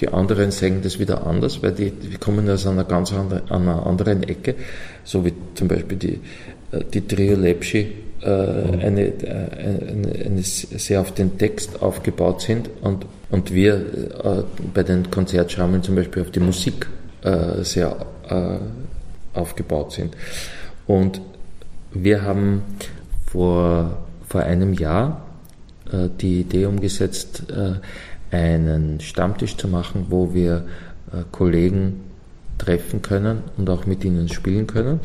Die anderen sehen das wieder anders, weil die, die kommen aus einer ganz anderen, einer anderen Ecke, so wie zum Beispiel die, äh, die Trio Lepschi, äh, eine, äh, eine, eine, sehr auf den Text aufgebaut sind und, und wir äh, bei den Konzertschammeln zum Beispiel auf die Musik äh, sehr äh, aufgebaut sind. Und wir haben vor, vor einem Jahr äh, die Idee umgesetzt, äh, einen Stammtisch zu machen, wo wir äh, Kollegen treffen können und auch mit ihnen spielen können.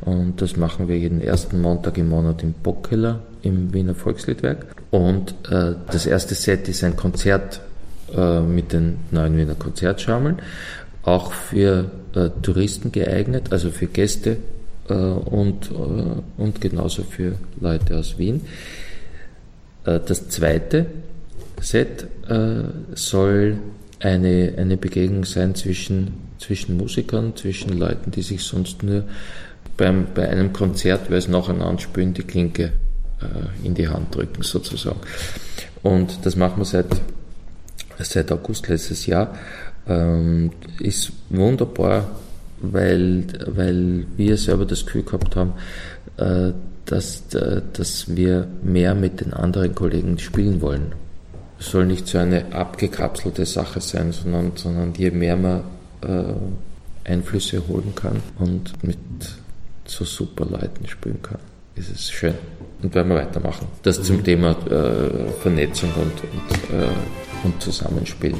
Und das machen wir jeden ersten Montag im Monat im Bockkeller im Wiener Volksliedwerk. Und äh, das erste Set ist ein Konzert äh, mit den neuen Wiener Konzertschammeln, auch für äh, Touristen geeignet, also für Gäste äh, und, äh, und genauso für Leute aus Wien. Äh, das zweite Set soll eine, eine Begegnung sein zwischen, zwischen Musikern, zwischen Leuten, die sich sonst nur beim, bei einem Konzert, weil es nacheinander spielen, die Klinke in die Hand drücken sozusagen. Und das machen wir seit, seit August letztes Jahr. Ähm, ist wunderbar weil, weil wir selber das Gefühl gehabt haben, äh, dass, äh, dass wir mehr mit den anderen Kollegen spielen wollen. Es soll nicht so eine abgekapselte Sache sein, sondern, sondern je mehr man äh, Einflüsse holen kann und mit so super Leuten spielen kann, ist es schön. Und werden wir weitermachen. Das zum mhm. Thema äh, Vernetzung und, und, äh, und Zusammenspiel.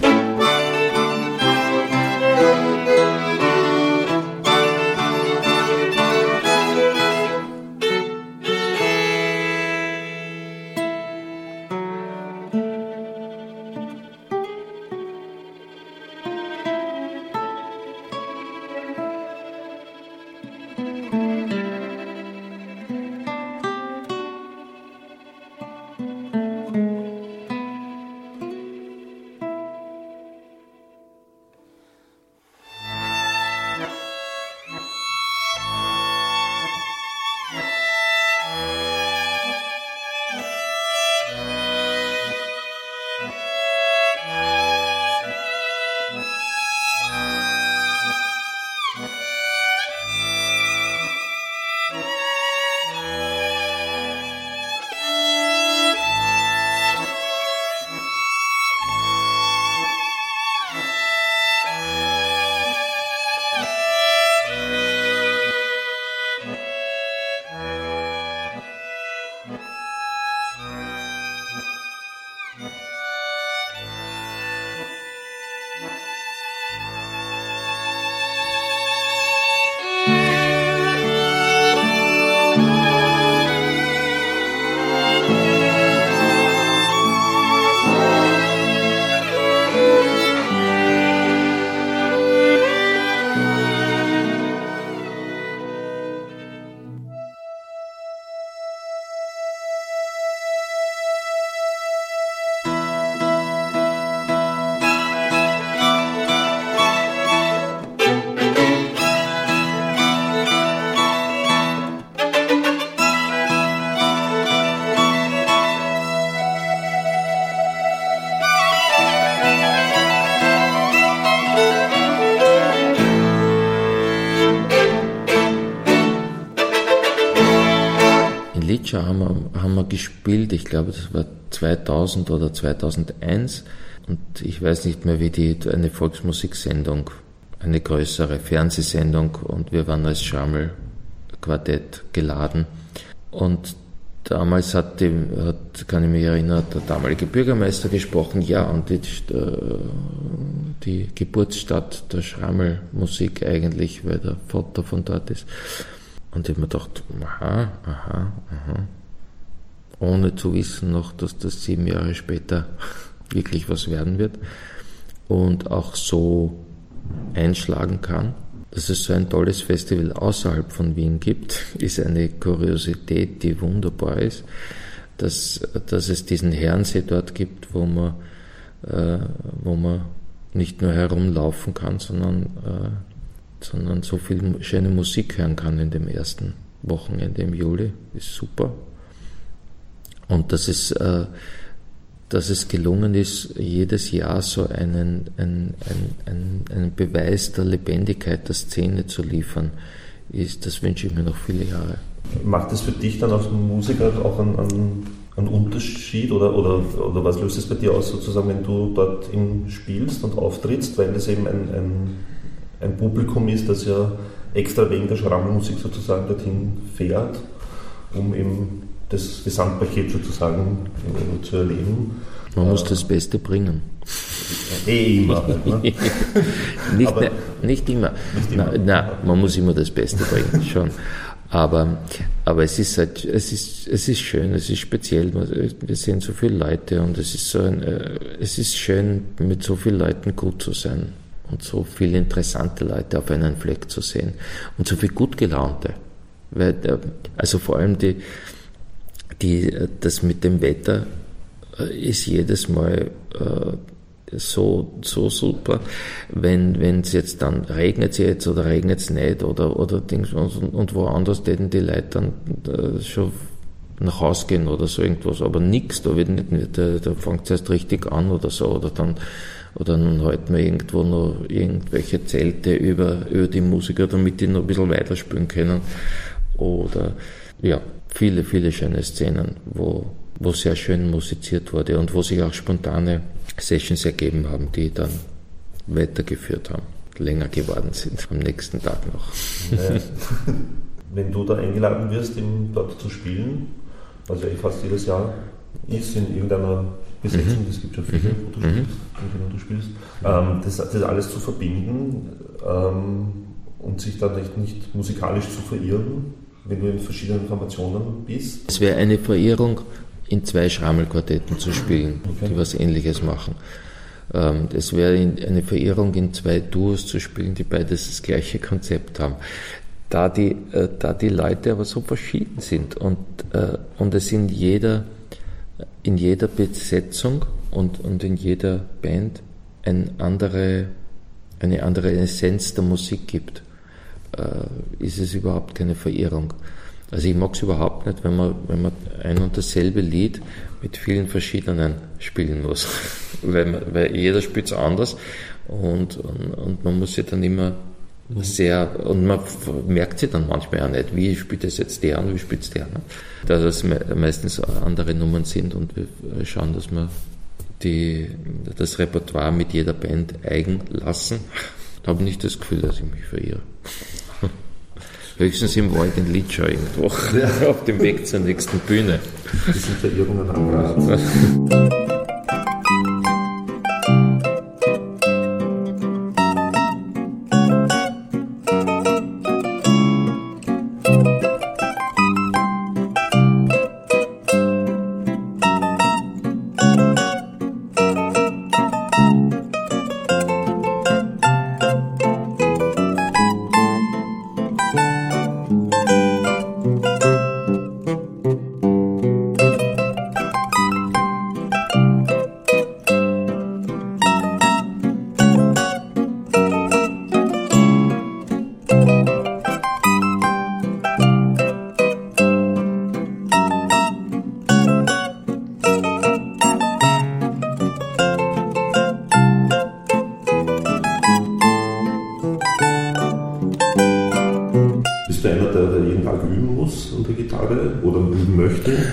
Gespielt, ich glaube, das war 2000 oder 2001 und ich weiß nicht mehr, wie die, eine Volksmusiksendung, eine größere Fernsehsendung und wir waren als Schrammel Quartett geladen und damals hat, die, hat, kann ich mich erinnern, der damalige Bürgermeister gesprochen, ja, und die, äh, die Geburtsstadt der Schrammelmusik eigentlich, weil der Vater von dort ist. Und ich habe mir gedacht, aha, aha, aha. Ohne zu wissen noch, dass das sieben Jahre später wirklich was werden wird und auch so einschlagen kann. Dass es so ein tolles Festival außerhalb von Wien gibt, ist eine Kuriosität, die wunderbar ist. Dass, dass es diesen Herrensee dort gibt, wo man, äh, wo man nicht nur herumlaufen kann, sondern, äh, sondern so viel schöne Musik hören kann in dem ersten Wochenende im Juli, ist super. Und dass es, äh, dass es gelungen ist, jedes Jahr so einen, einen, einen, einen Beweis der Lebendigkeit der Szene zu liefern, ist, das wünsche ich mir noch viele Jahre. Macht es für dich dann als Musiker auch einen, einen, einen Unterschied oder, oder, oder was löst es bei dir aus, sozusagen, wenn du dort spielst und auftrittst, weil das eben ein, ein, ein Publikum ist, das ja extra wegen der Schrammelmusik sozusagen dorthin fährt, um eben das Gesamtpaket sozusagen äh, zu erleben. Man muss das Beste bringen. Eh immer. Halt, ne? nicht, ne, nicht, immer. Nicht immer. Na, na, man muss immer das Beste bringen, schon. Aber, aber es ist halt, es ist, es ist schön, es ist speziell. Wir sehen so viele Leute und es ist so ein, äh, es ist schön, mit so vielen Leuten gut zu sein und so viele interessante Leute auf einen Fleck zu sehen und so viele gut gelaunte. Weil, äh, also vor allem die, die, das mit dem Wetter äh, ist jedes Mal äh, so, so super, wenn es jetzt dann regnet es jetzt oder regnet es nicht oder, oder Dings und, und woanders täten die Leute dann äh, schon nach Haus gehen oder so irgendwas, aber nichts, da wird nicht, da, da fängt es erst richtig an oder so, oder dann, oder dann halten wir irgendwo noch irgendwelche Zelte über, über die Musiker, damit die noch ein bisschen weiterspielen können, oder, ja, viele, viele schöne Szenen, wo, wo sehr schön musiziert wurde und wo sich auch spontane Sessions ergeben haben, die dann weitergeführt haben, länger geworden sind am nächsten Tag noch. Ja. Wenn du da eingeladen wirst, um dort zu spielen, eh fast jedes Jahr ist in irgendeiner Besetzung, mhm. es gibt schon viele, mhm. wo du spielst, mhm. du spielst ähm, das, das, alles zu verbinden ähm, und sich dann nicht, nicht musikalisch zu verirren, wenn du in verschiedenen Formationen bist? Es wäre eine Verirrung, in zwei Schrammelquartetten zu spielen, okay. die was Ähnliches machen. Ähm, es wäre eine Verirrung, in zwei Duos zu spielen, die beides das gleiche Konzept haben. Da die, äh, da die Leute aber so verschieden sind und, äh, und es in jeder, in jeder Besetzung und, und in jeder Band ein andere, eine andere Essenz der Musik gibt. Äh, ist es überhaupt keine Verirrung. Also ich mag es überhaupt nicht, wenn man, wenn man ein und dasselbe Lied mit vielen verschiedenen spielen muss. weil, man, weil jeder spielt es anders und, und, und, man muss sich dann immer sehr, und man merkt sich dann manchmal auch nicht, wie spielt es jetzt der und wie spielt es der. Ne? Da das meistens andere Nummern sind und wir schauen, dass wir die, das Repertoire mit jeder Band eigen lassen. Habe ich nicht das Gefühl, dass ich mich verirre. Höchstens im Wald in Litschau irgendwo, ja. auf dem Weg zur nächsten Bühne. Das sind Verirrungen am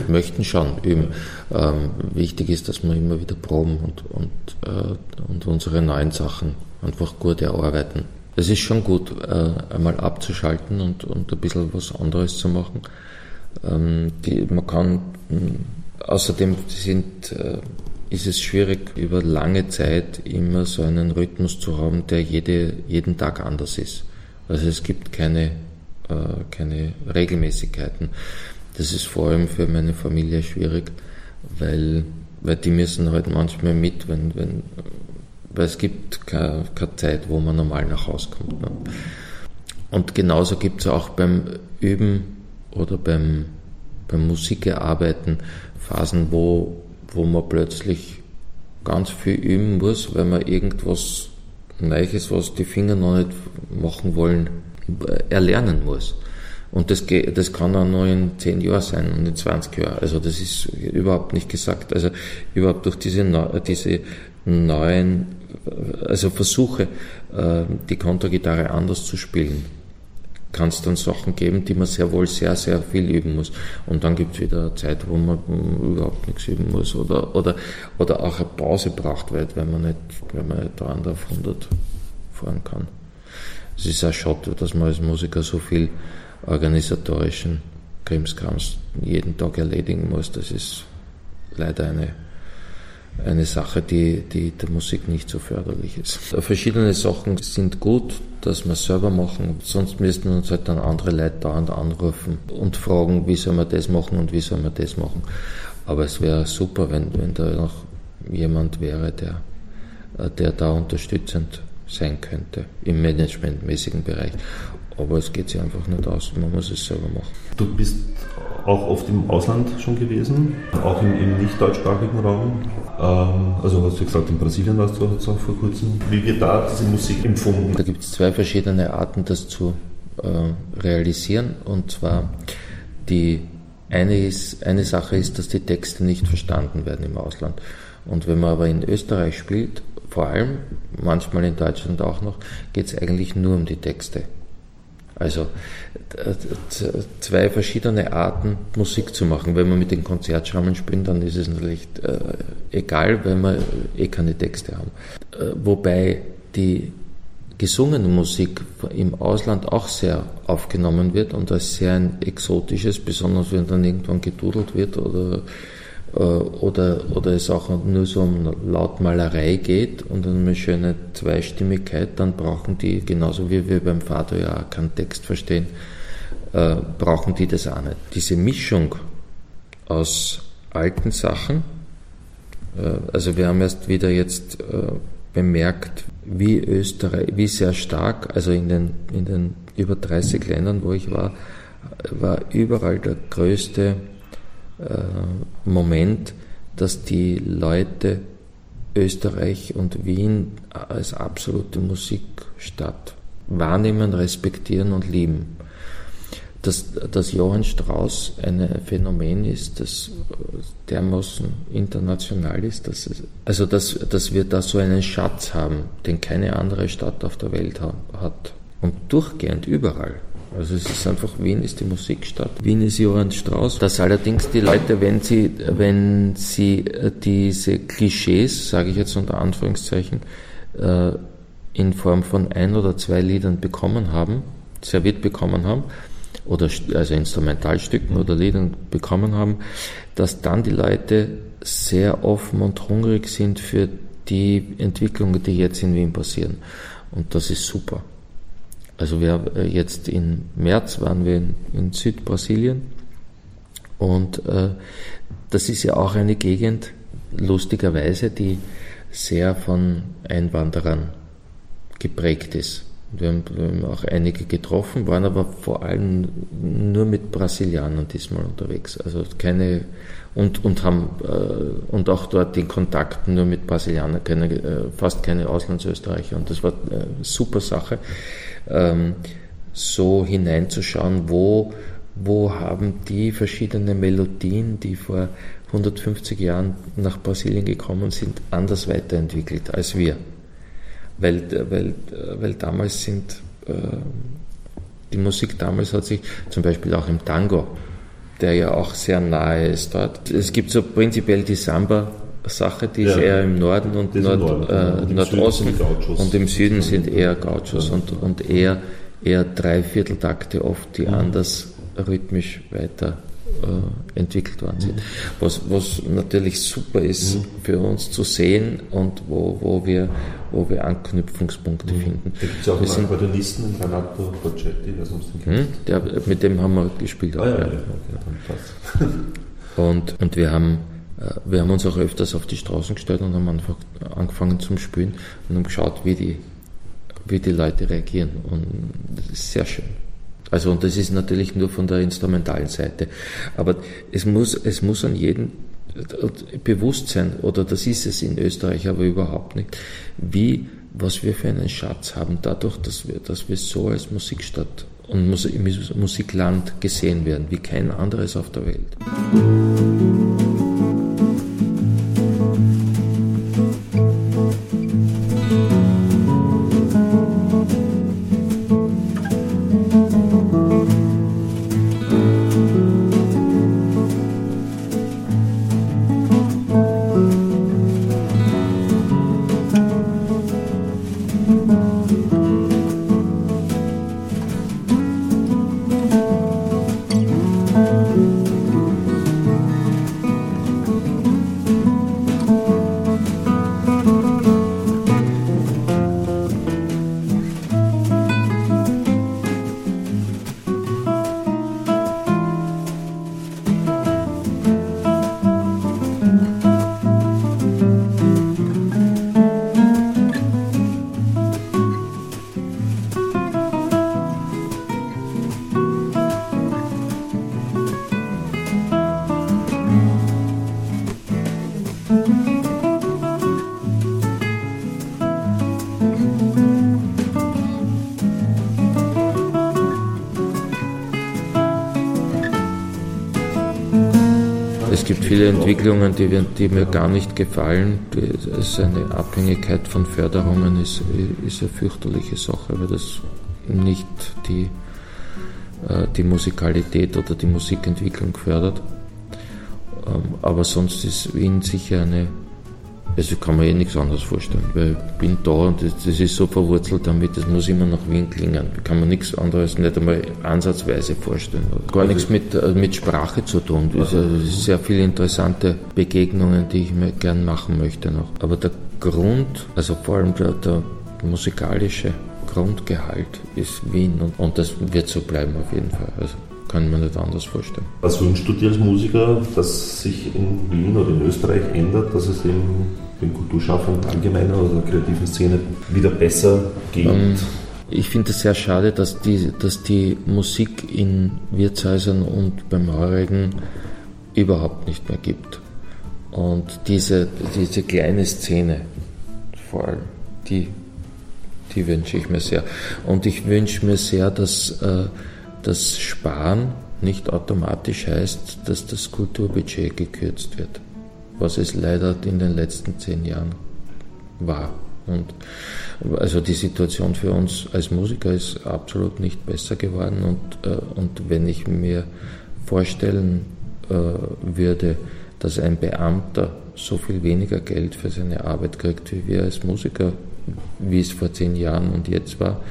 möchten schon üben. Ähm, wichtig ist, dass wir immer wieder proben und, und, äh, und unsere neuen Sachen einfach gut erarbeiten. Es ist schon gut, äh, einmal abzuschalten und, und ein bisschen was anderes zu machen. Ähm, die, man kann, außerdem sind, äh, ist es schwierig, über lange Zeit immer so einen Rhythmus zu haben, der jede, jeden Tag anders ist. Also es gibt keine, äh, keine Regelmäßigkeiten. Das ist vor allem für meine Familie schwierig, weil, weil die müssen halt manchmal mit, wenn, wenn, weil es gibt keine, keine Zeit, wo man normal nach Hause kommt. Ne? Und genauso gibt es auch beim Üben oder beim, beim Musikerarbeiten Phasen, wo, wo man plötzlich ganz viel üben muss, weil man irgendwas Neues, was die Finger noch nicht machen wollen, erlernen muss. Und das, das kann auch noch in 10 Jahren sein und in 20 Jahren. Also das ist überhaupt nicht gesagt. Also überhaupt durch diese, diese neuen, also Versuche, äh, die Kontergitarre anders zu spielen, kann es dann Sachen geben, die man sehr wohl sehr, sehr viel üben muss. Und dann gibt es wieder eine Zeit, wo man überhaupt nichts üben muss oder, oder, oder auch eine Pause braucht, weil, weil man nicht, weil man nicht dauernd auf 100 fahren kann. Es ist auch schade, dass man als Musiker so viel organisatorischen Krimskrams jeden Tag erledigen muss. Das ist leider eine eine Sache, die, die der Musik nicht so förderlich ist. Verschiedene Sachen sind gut, dass wir selber machen, sonst müssten uns halt dann andere Leute dauernd anrufen und fragen, wie soll man das machen und wie soll man das machen. Aber es wäre super, wenn, wenn da noch jemand wäre, der, der da unterstützend sein könnte im managementmäßigen Bereich. Aber es geht sich einfach nicht aus, man muss es selber machen. Du bist auch oft im Ausland schon gewesen, auch im, im nicht deutschsprachigen Raum. Ähm, also hast du gesagt, in Brasilien warst du jetzt auch vor kurzem. Wie wird da diese Musik empfunden? Da gibt es zwei verschiedene Arten, das zu äh, realisieren. Und zwar die eine, ist, eine Sache ist, dass die Texte nicht verstanden werden im Ausland. Und wenn man aber in Österreich spielt, vor allem, manchmal in Deutschland auch noch, geht es eigentlich nur um die Texte. Also zwei verschiedene Arten Musik zu machen. Wenn man mit den Konzertschrammeln spielt, dann ist es natürlich äh, egal, weil wir eh keine Texte haben. Äh, wobei die gesungene Musik im Ausland auch sehr aufgenommen wird und als sehr ein exotisches, besonders wenn dann irgendwann gedudelt wird oder äh, oder, oder es auch nur so um Lautmalerei geht und eine schöne Zweistimmigkeit, dann brauchen die, genauso wie wir beim Vater ja keinen Text verstehen, äh, brauchen die das auch nicht. Diese Mischung aus alten Sachen, äh, also wir haben erst wieder jetzt äh, bemerkt, wie Österreich, wie sehr stark, also in den, in den über 30 Ländern, wo ich war, war überall der größte äh, Moment, dass die Leute Österreich und Wien als absolute Musikstadt wahrnehmen, respektieren und lieben. Dass, dass Johann Strauss ein Phänomen ist, das dermaßen international ist, dass es, also dass, dass wir da so einen Schatz haben, den keine andere Stadt auf der Welt hat. Und durchgehend überall. Also es ist einfach, Wien ist die Musikstadt. Wien ist Johann Strauss. Dass allerdings die Leute, wenn sie, wenn sie äh, diese Klischees, sage ich jetzt unter Anführungszeichen, äh, in Form von ein oder zwei Liedern bekommen haben, serviert bekommen haben, oder also Instrumentalstücken oder Liedern bekommen haben, dass dann die Leute sehr offen und hungrig sind für die Entwicklungen, die jetzt in Wien passieren. Und das ist super. Also wir äh, jetzt im März waren wir in, in Südbrasilien und äh, das ist ja auch eine Gegend, lustigerweise, die sehr von Einwanderern geprägt ist. Wir haben, wir haben, auch einige getroffen, waren aber vor allem nur mit Brasilianern diesmal unterwegs. Also keine und, und haben äh, und auch dort den Kontakt nur mit Brasilianern, keine, äh, fast keine Auslandsösterreicher. Und das war eine super Sache ähm, so hineinzuschauen, wo, wo haben die verschiedenen Melodien, die vor 150 Jahren nach Brasilien gekommen sind, anders weiterentwickelt als wir. Weil, weil, weil damals sind, äh, die Musik damals hat sich zum Beispiel auch im Tango, der ja auch sehr nahe ist dort. Es gibt so prinzipiell die Samba, Sache, die ja. ist eher im Norden und Nord, Norden, äh, und Nordosten und im Süden sind eher Gauchos ja. und, und eher, eher Dreivierteltakte oft, die mhm. anders rhythmisch weiter äh, entwickelt worden sind. Was, was natürlich super ist Mhm. für uns zu sehen und wo, wo, wir, wo wir Anknüpfungspunkte finden. Da gibt es auch Wir einen sind- Akkordeonisten, den Renato nicht, ob du den Hm? Der, mit dem haben wir gespielt. auch, Ah ja, ja. ja, okay. Und, und wir, haben, wir haben uns auch öfters auf die Straßen gestellt und haben einfach angefangen zum Spielen und haben geschaut, wie die, wie die Leute reagieren. Und das ist sehr schön. Also, und das ist natürlich nur von der instrumentalen Seite. Aber es muss, es muss an jeden bewusst sein, oder das ist es in Österreich aber überhaupt nicht, wie, was wir für einen Schatz haben, dadurch, dass wir, dass wir so als Musikstadt und Musik, Musikland gesehen werden, wie kein anderes auf der Welt. Es viele Entwicklungen, die, wir, die mir gar nicht gefallen. Die- Es ist eine Abhängigkeit von Förderungen ist, ist eine fürchterliche Sache, weil das nicht die, äh, die Musikalität oder die Musikentwicklung fördert. Ähm, Aber sonst ist Wien sicher eine, also kann man eh nichts anderes vorstellen, weil ich bin da und das, das ist so verwurzelt damit, das muss immer nach Wien klingen. Kann man nichts anderes nicht einmal ansatzweise vorstellen. Gar nichts mit, äh, mit Sprache zu tun. Ist, äh, ist sehr viele interessante Begegnungen, die ich mir gern machen möchte noch. Aber der Grund, also vor allem der, der musikalische Grundgehalt ist Wien und, und das wird so bleiben auf jeden Fall. Also kann man nicht anders vorstellen. Was wünschst du dir als Musiker, dass sich in Wien oder in Österreich ändert, dass es eben den Kulturschaffenden allgemeiner oder der kreativen Szene wieder besser geht? Ähm, Ich finde es sehr schade, dass die, dass die Musik in Wirtshäusern und beim Heurigen überhaupt nicht mehr gibt. Und diese, diese kleine Szene, vor allem, die, die wünsche ich mir sehr. Und ich wünsche mir sehr, dass äh, das Sparen nicht automatisch heißt, dass das Kulturbudget gekürzt wird, was es leider in den letzten zehn Jahren war. Und also die Situation für uns als Musiker ist absolut nicht besser geworden. Und, äh, und wenn ich mir vorstellen äh, würde, dass ein Beamter so viel weniger Geld für seine Arbeit kriegt, wie wir als Musiker, wie es vor zehn Jahren und jetzt war,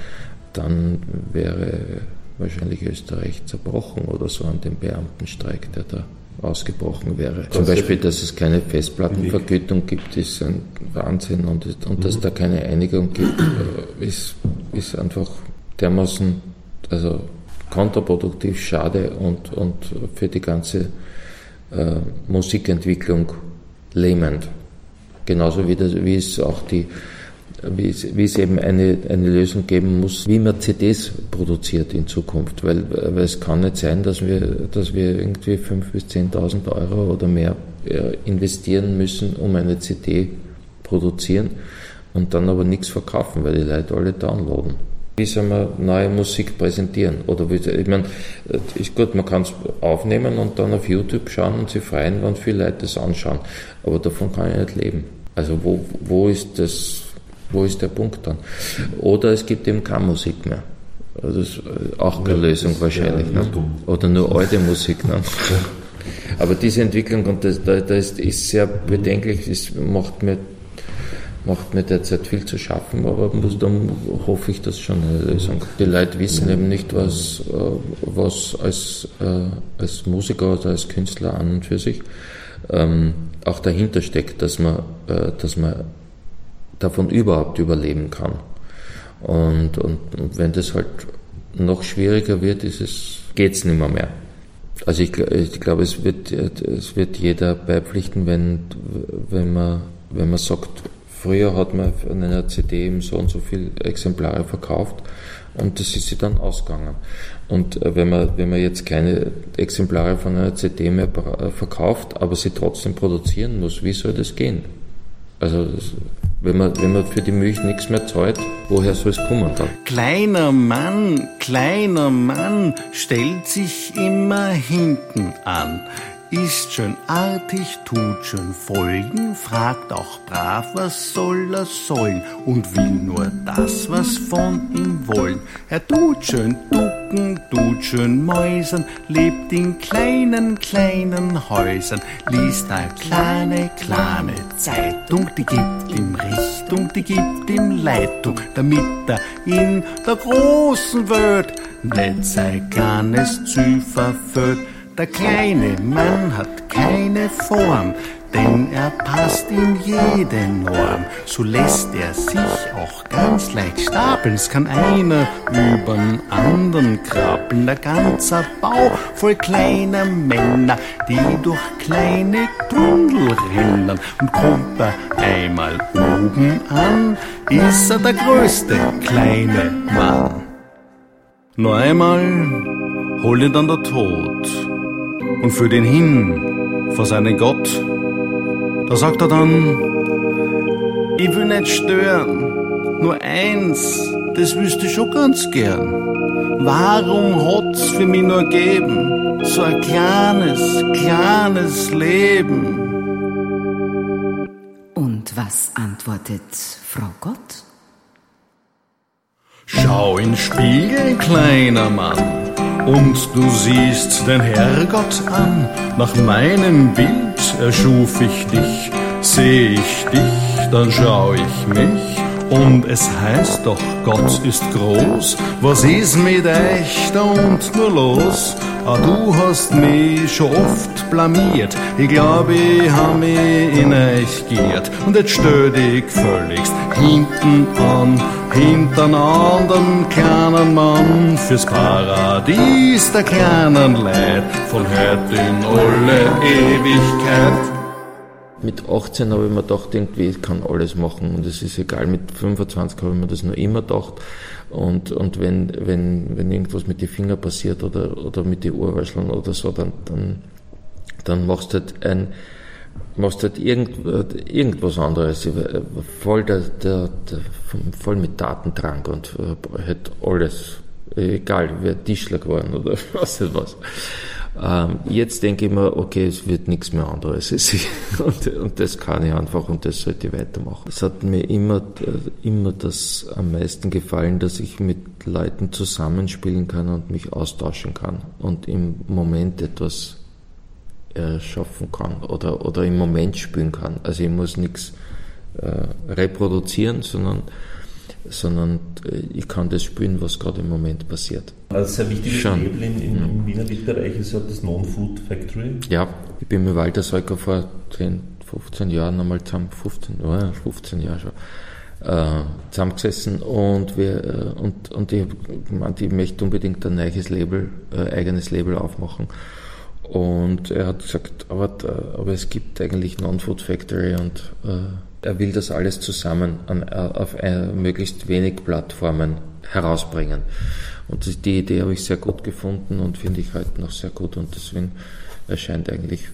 dann wäre wahrscheinlich Österreich zerbrochen oder so an dem Beamtenstreik, der da ausgebrochen wäre. Zum Beispiel, dass es keine Festplattenvergütung gibt, ist ein Wahnsinn und, und dass da keine Einigung gibt, äh, ist, ist einfach dermaßen also kontraproduktiv, schade und, und für die ganze äh, Musikentwicklung lähmend. Genauso wie, das, wie es auch die wie es, wie es eben eine, eine Lösung geben muss, wie man CDs produziert in Zukunft, weil, weil es kann nicht sein, dass wir, dass wir irgendwie 5.000 bis 10.000 Euro oder mehr äh, investieren müssen, um eine CD produzieren und dann aber nichts verkaufen, weil die Leute alle downloaden. Wie soll man neue Musik präsentieren? Oder wie, ich meine, ist gut, man kann es aufnehmen und dann auf YouTube schauen und sich freuen, wenn viele Leute das anschauen. Aber davon kann ich nicht leben. Also wo, wo ist das, wo ist der Punkt dann? Oder es gibt eben keine Musik mehr. Also das ist auch keine Ja, Lösung das wahrscheinlich. Ne? Oder nur alte Musik. Ne? Aber diese Entwicklung, und das, da, da ist, sehr bedenklich, das macht mir macht mir derzeit viel zu schaffen, aber dann hoffe ich, dass schon eine Lösung. Die Leute wissen eben nicht, was, äh, was als, äh, als Musiker oder als Künstler an und für sich ähm, auch dahinter steckt, dass man, äh, dass man davon überhaupt überleben kann. Und, und, und wenn das halt noch schwieriger wird, ist es, geht's nicht mehr. Also ich, ich glaube, es wird, es wird jeder beipflichten, wenn, wenn man, wenn man sagt, früher hat man an einer CD eben so und so viele Exemplare verkauft und das ist sie dann ausgegangen. Und äh, wenn man, wenn man jetzt keine Exemplare von einer CD mehr verkauft, aber sie trotzdem produzieren muss, wie soll das gehen? Also das, wenn man, wenn man für die Milch nichts mehr zahlt, woher soll es kommen dann? Kleiner Mann, kleiner Mann stellt sich immer hinten an ist schön artig, tut schön folgen, fragt auch brav, was soll er sollen und will nur das, was von ihm wollen. Er tut schön ducken, tut schön mäusern, lebt in kleinen, kleinen Häusern, liest eine kleine, kleine Zeitung, die gibt ihm Richtung, die gibt ihm Leitung, damit er in der großen Welt nicht sein kleines Zü verführt. Der kleine Mann hat keine Form, denn er passt in jede Norm. So lässt er sich auch ganz leicht stapeln. Es kann einer übern anderen krabbeln. Der ganze Bau voll kleiner Männer, die durch kleine Tunnel rennen. Und kommt er einmal oben an, ist er der größte kleine Mann. Nur einmal hol ihn dann der Tod und für den hin vor seinen Gott. Da sagt er dann, ich will nicht stören, nur eins, das wüsste ich schon ganz gern. Warum hat's für mich nur geben, so ein kleines, kleines Leben? Und was antwortet Frau Gott? Schau in Spiegel, kleiner Mann und du siehst den Herrgott an. Nach meinem Bild erschuf ich dich, seh ich dich, dann schau ich mich. Und es heißt doch, Gott ist groß. Was ist mit echt und nur los? Ah, du hast mich schon oft blamiert. Ich glaube, ich hab mich in euch giert. Und jetzt stell dich völligst hinten an, hinter einem anderen kleinen Mann fürs Paradies der kleinen Leid von heute in alle Ewigkeit. Mit 18 habe ich mir gedacht, irgendwie, ich kann alles machen und es ist egal. Mit 25 habe ich mir das noch immer gedacht. Und, und wenn, wenn, wenn irgendwas mit den Fingern passiert oder, oder mit den Ohrwäscheln oder so, dann, dann, dann machst du halt ein, machst halt irgend, irgendwas anderes. Voll, der, der, der, voll mit Datentrank und halt alles. Egal, wer Tischler geworden oder was nicht was. Ähm, jetzt denke ich mir, okay, es wird nichts mehr anderes. und, und, das kann ich einfach und das sollte ich weitermachen. Es hat mir immer, immer das am meisten gefallen, dass ich mit Leuten zusammenspielen kann und mich austauschen kann und im Moment etwas erschaffen kann oder, oder im Moment spielen kann. Also ich muss nichts äh, reproduzieren, sondern sondern äh, ich kann das spielen, was gerade im Moment passiert. Also sehr wichtiges Schon. Label in, in, im Wiener Bereich ist ja das Non-Food Factory. Ja, ich bin mit Walter Seuker vor 10, 15 Jahren einmal zusammen, 15, oh 15 Jahre schon, äh, zusammengesessen und wir äh, und, und ich meinte, ich möchte unbedingt ein neues Label, äh, eigenes Label aufmachen. Und er hat gesagt, aber, aber es gibt eigentlich Non-Food Factory und äh, er will das alles zusammen an, auf möglichst wenig Plattformen herausbringen. Und die Idee habe ich sehr gut gefunden und finde ich heute noch sehr gut und deswegen erscheint eigentlich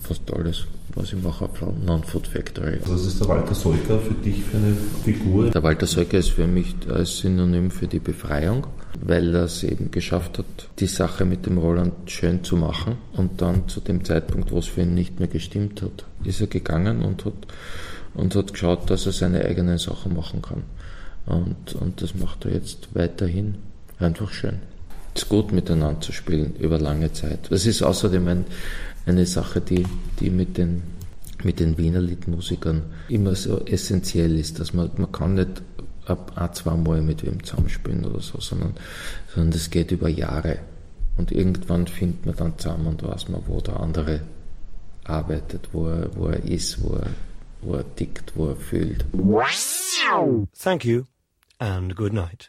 fast alles, was ich mache, auf Non-Food Factory. Also was ist der Walter Seuker für dich für eine Figur? Der Walter Seuker ist für mich als Synonym für die Befreiung, weil er es eben geschafft hat, die Sache mit dem Roland schön zu machen und dann zu dem Zeitpunkt, wo es für ihn nicht mehr gestimmt hat, ist er gegangen und hat und hat geschaut, dass er seine eigenen Sachen machen kann. Und, und das macht er jetzt weiterhin einfach schön. Es ist gut miteinander zu spielen über lange Zeit. Das ist außerdem ein, eine Sache, die, die mit den mit den Wiener Liedmusikern immer so essentiell ist, dass man, man kann nicht ab ein, zwei Mal mit wem zusammenspielen oder so, sondern, sondern das geht über Jahre. Und irgendwann findet man dann zusammen und weiß man, wo der andere arbeitet, wo er, wo er ist, wo er, were ticked were filled. Thank you, and good night.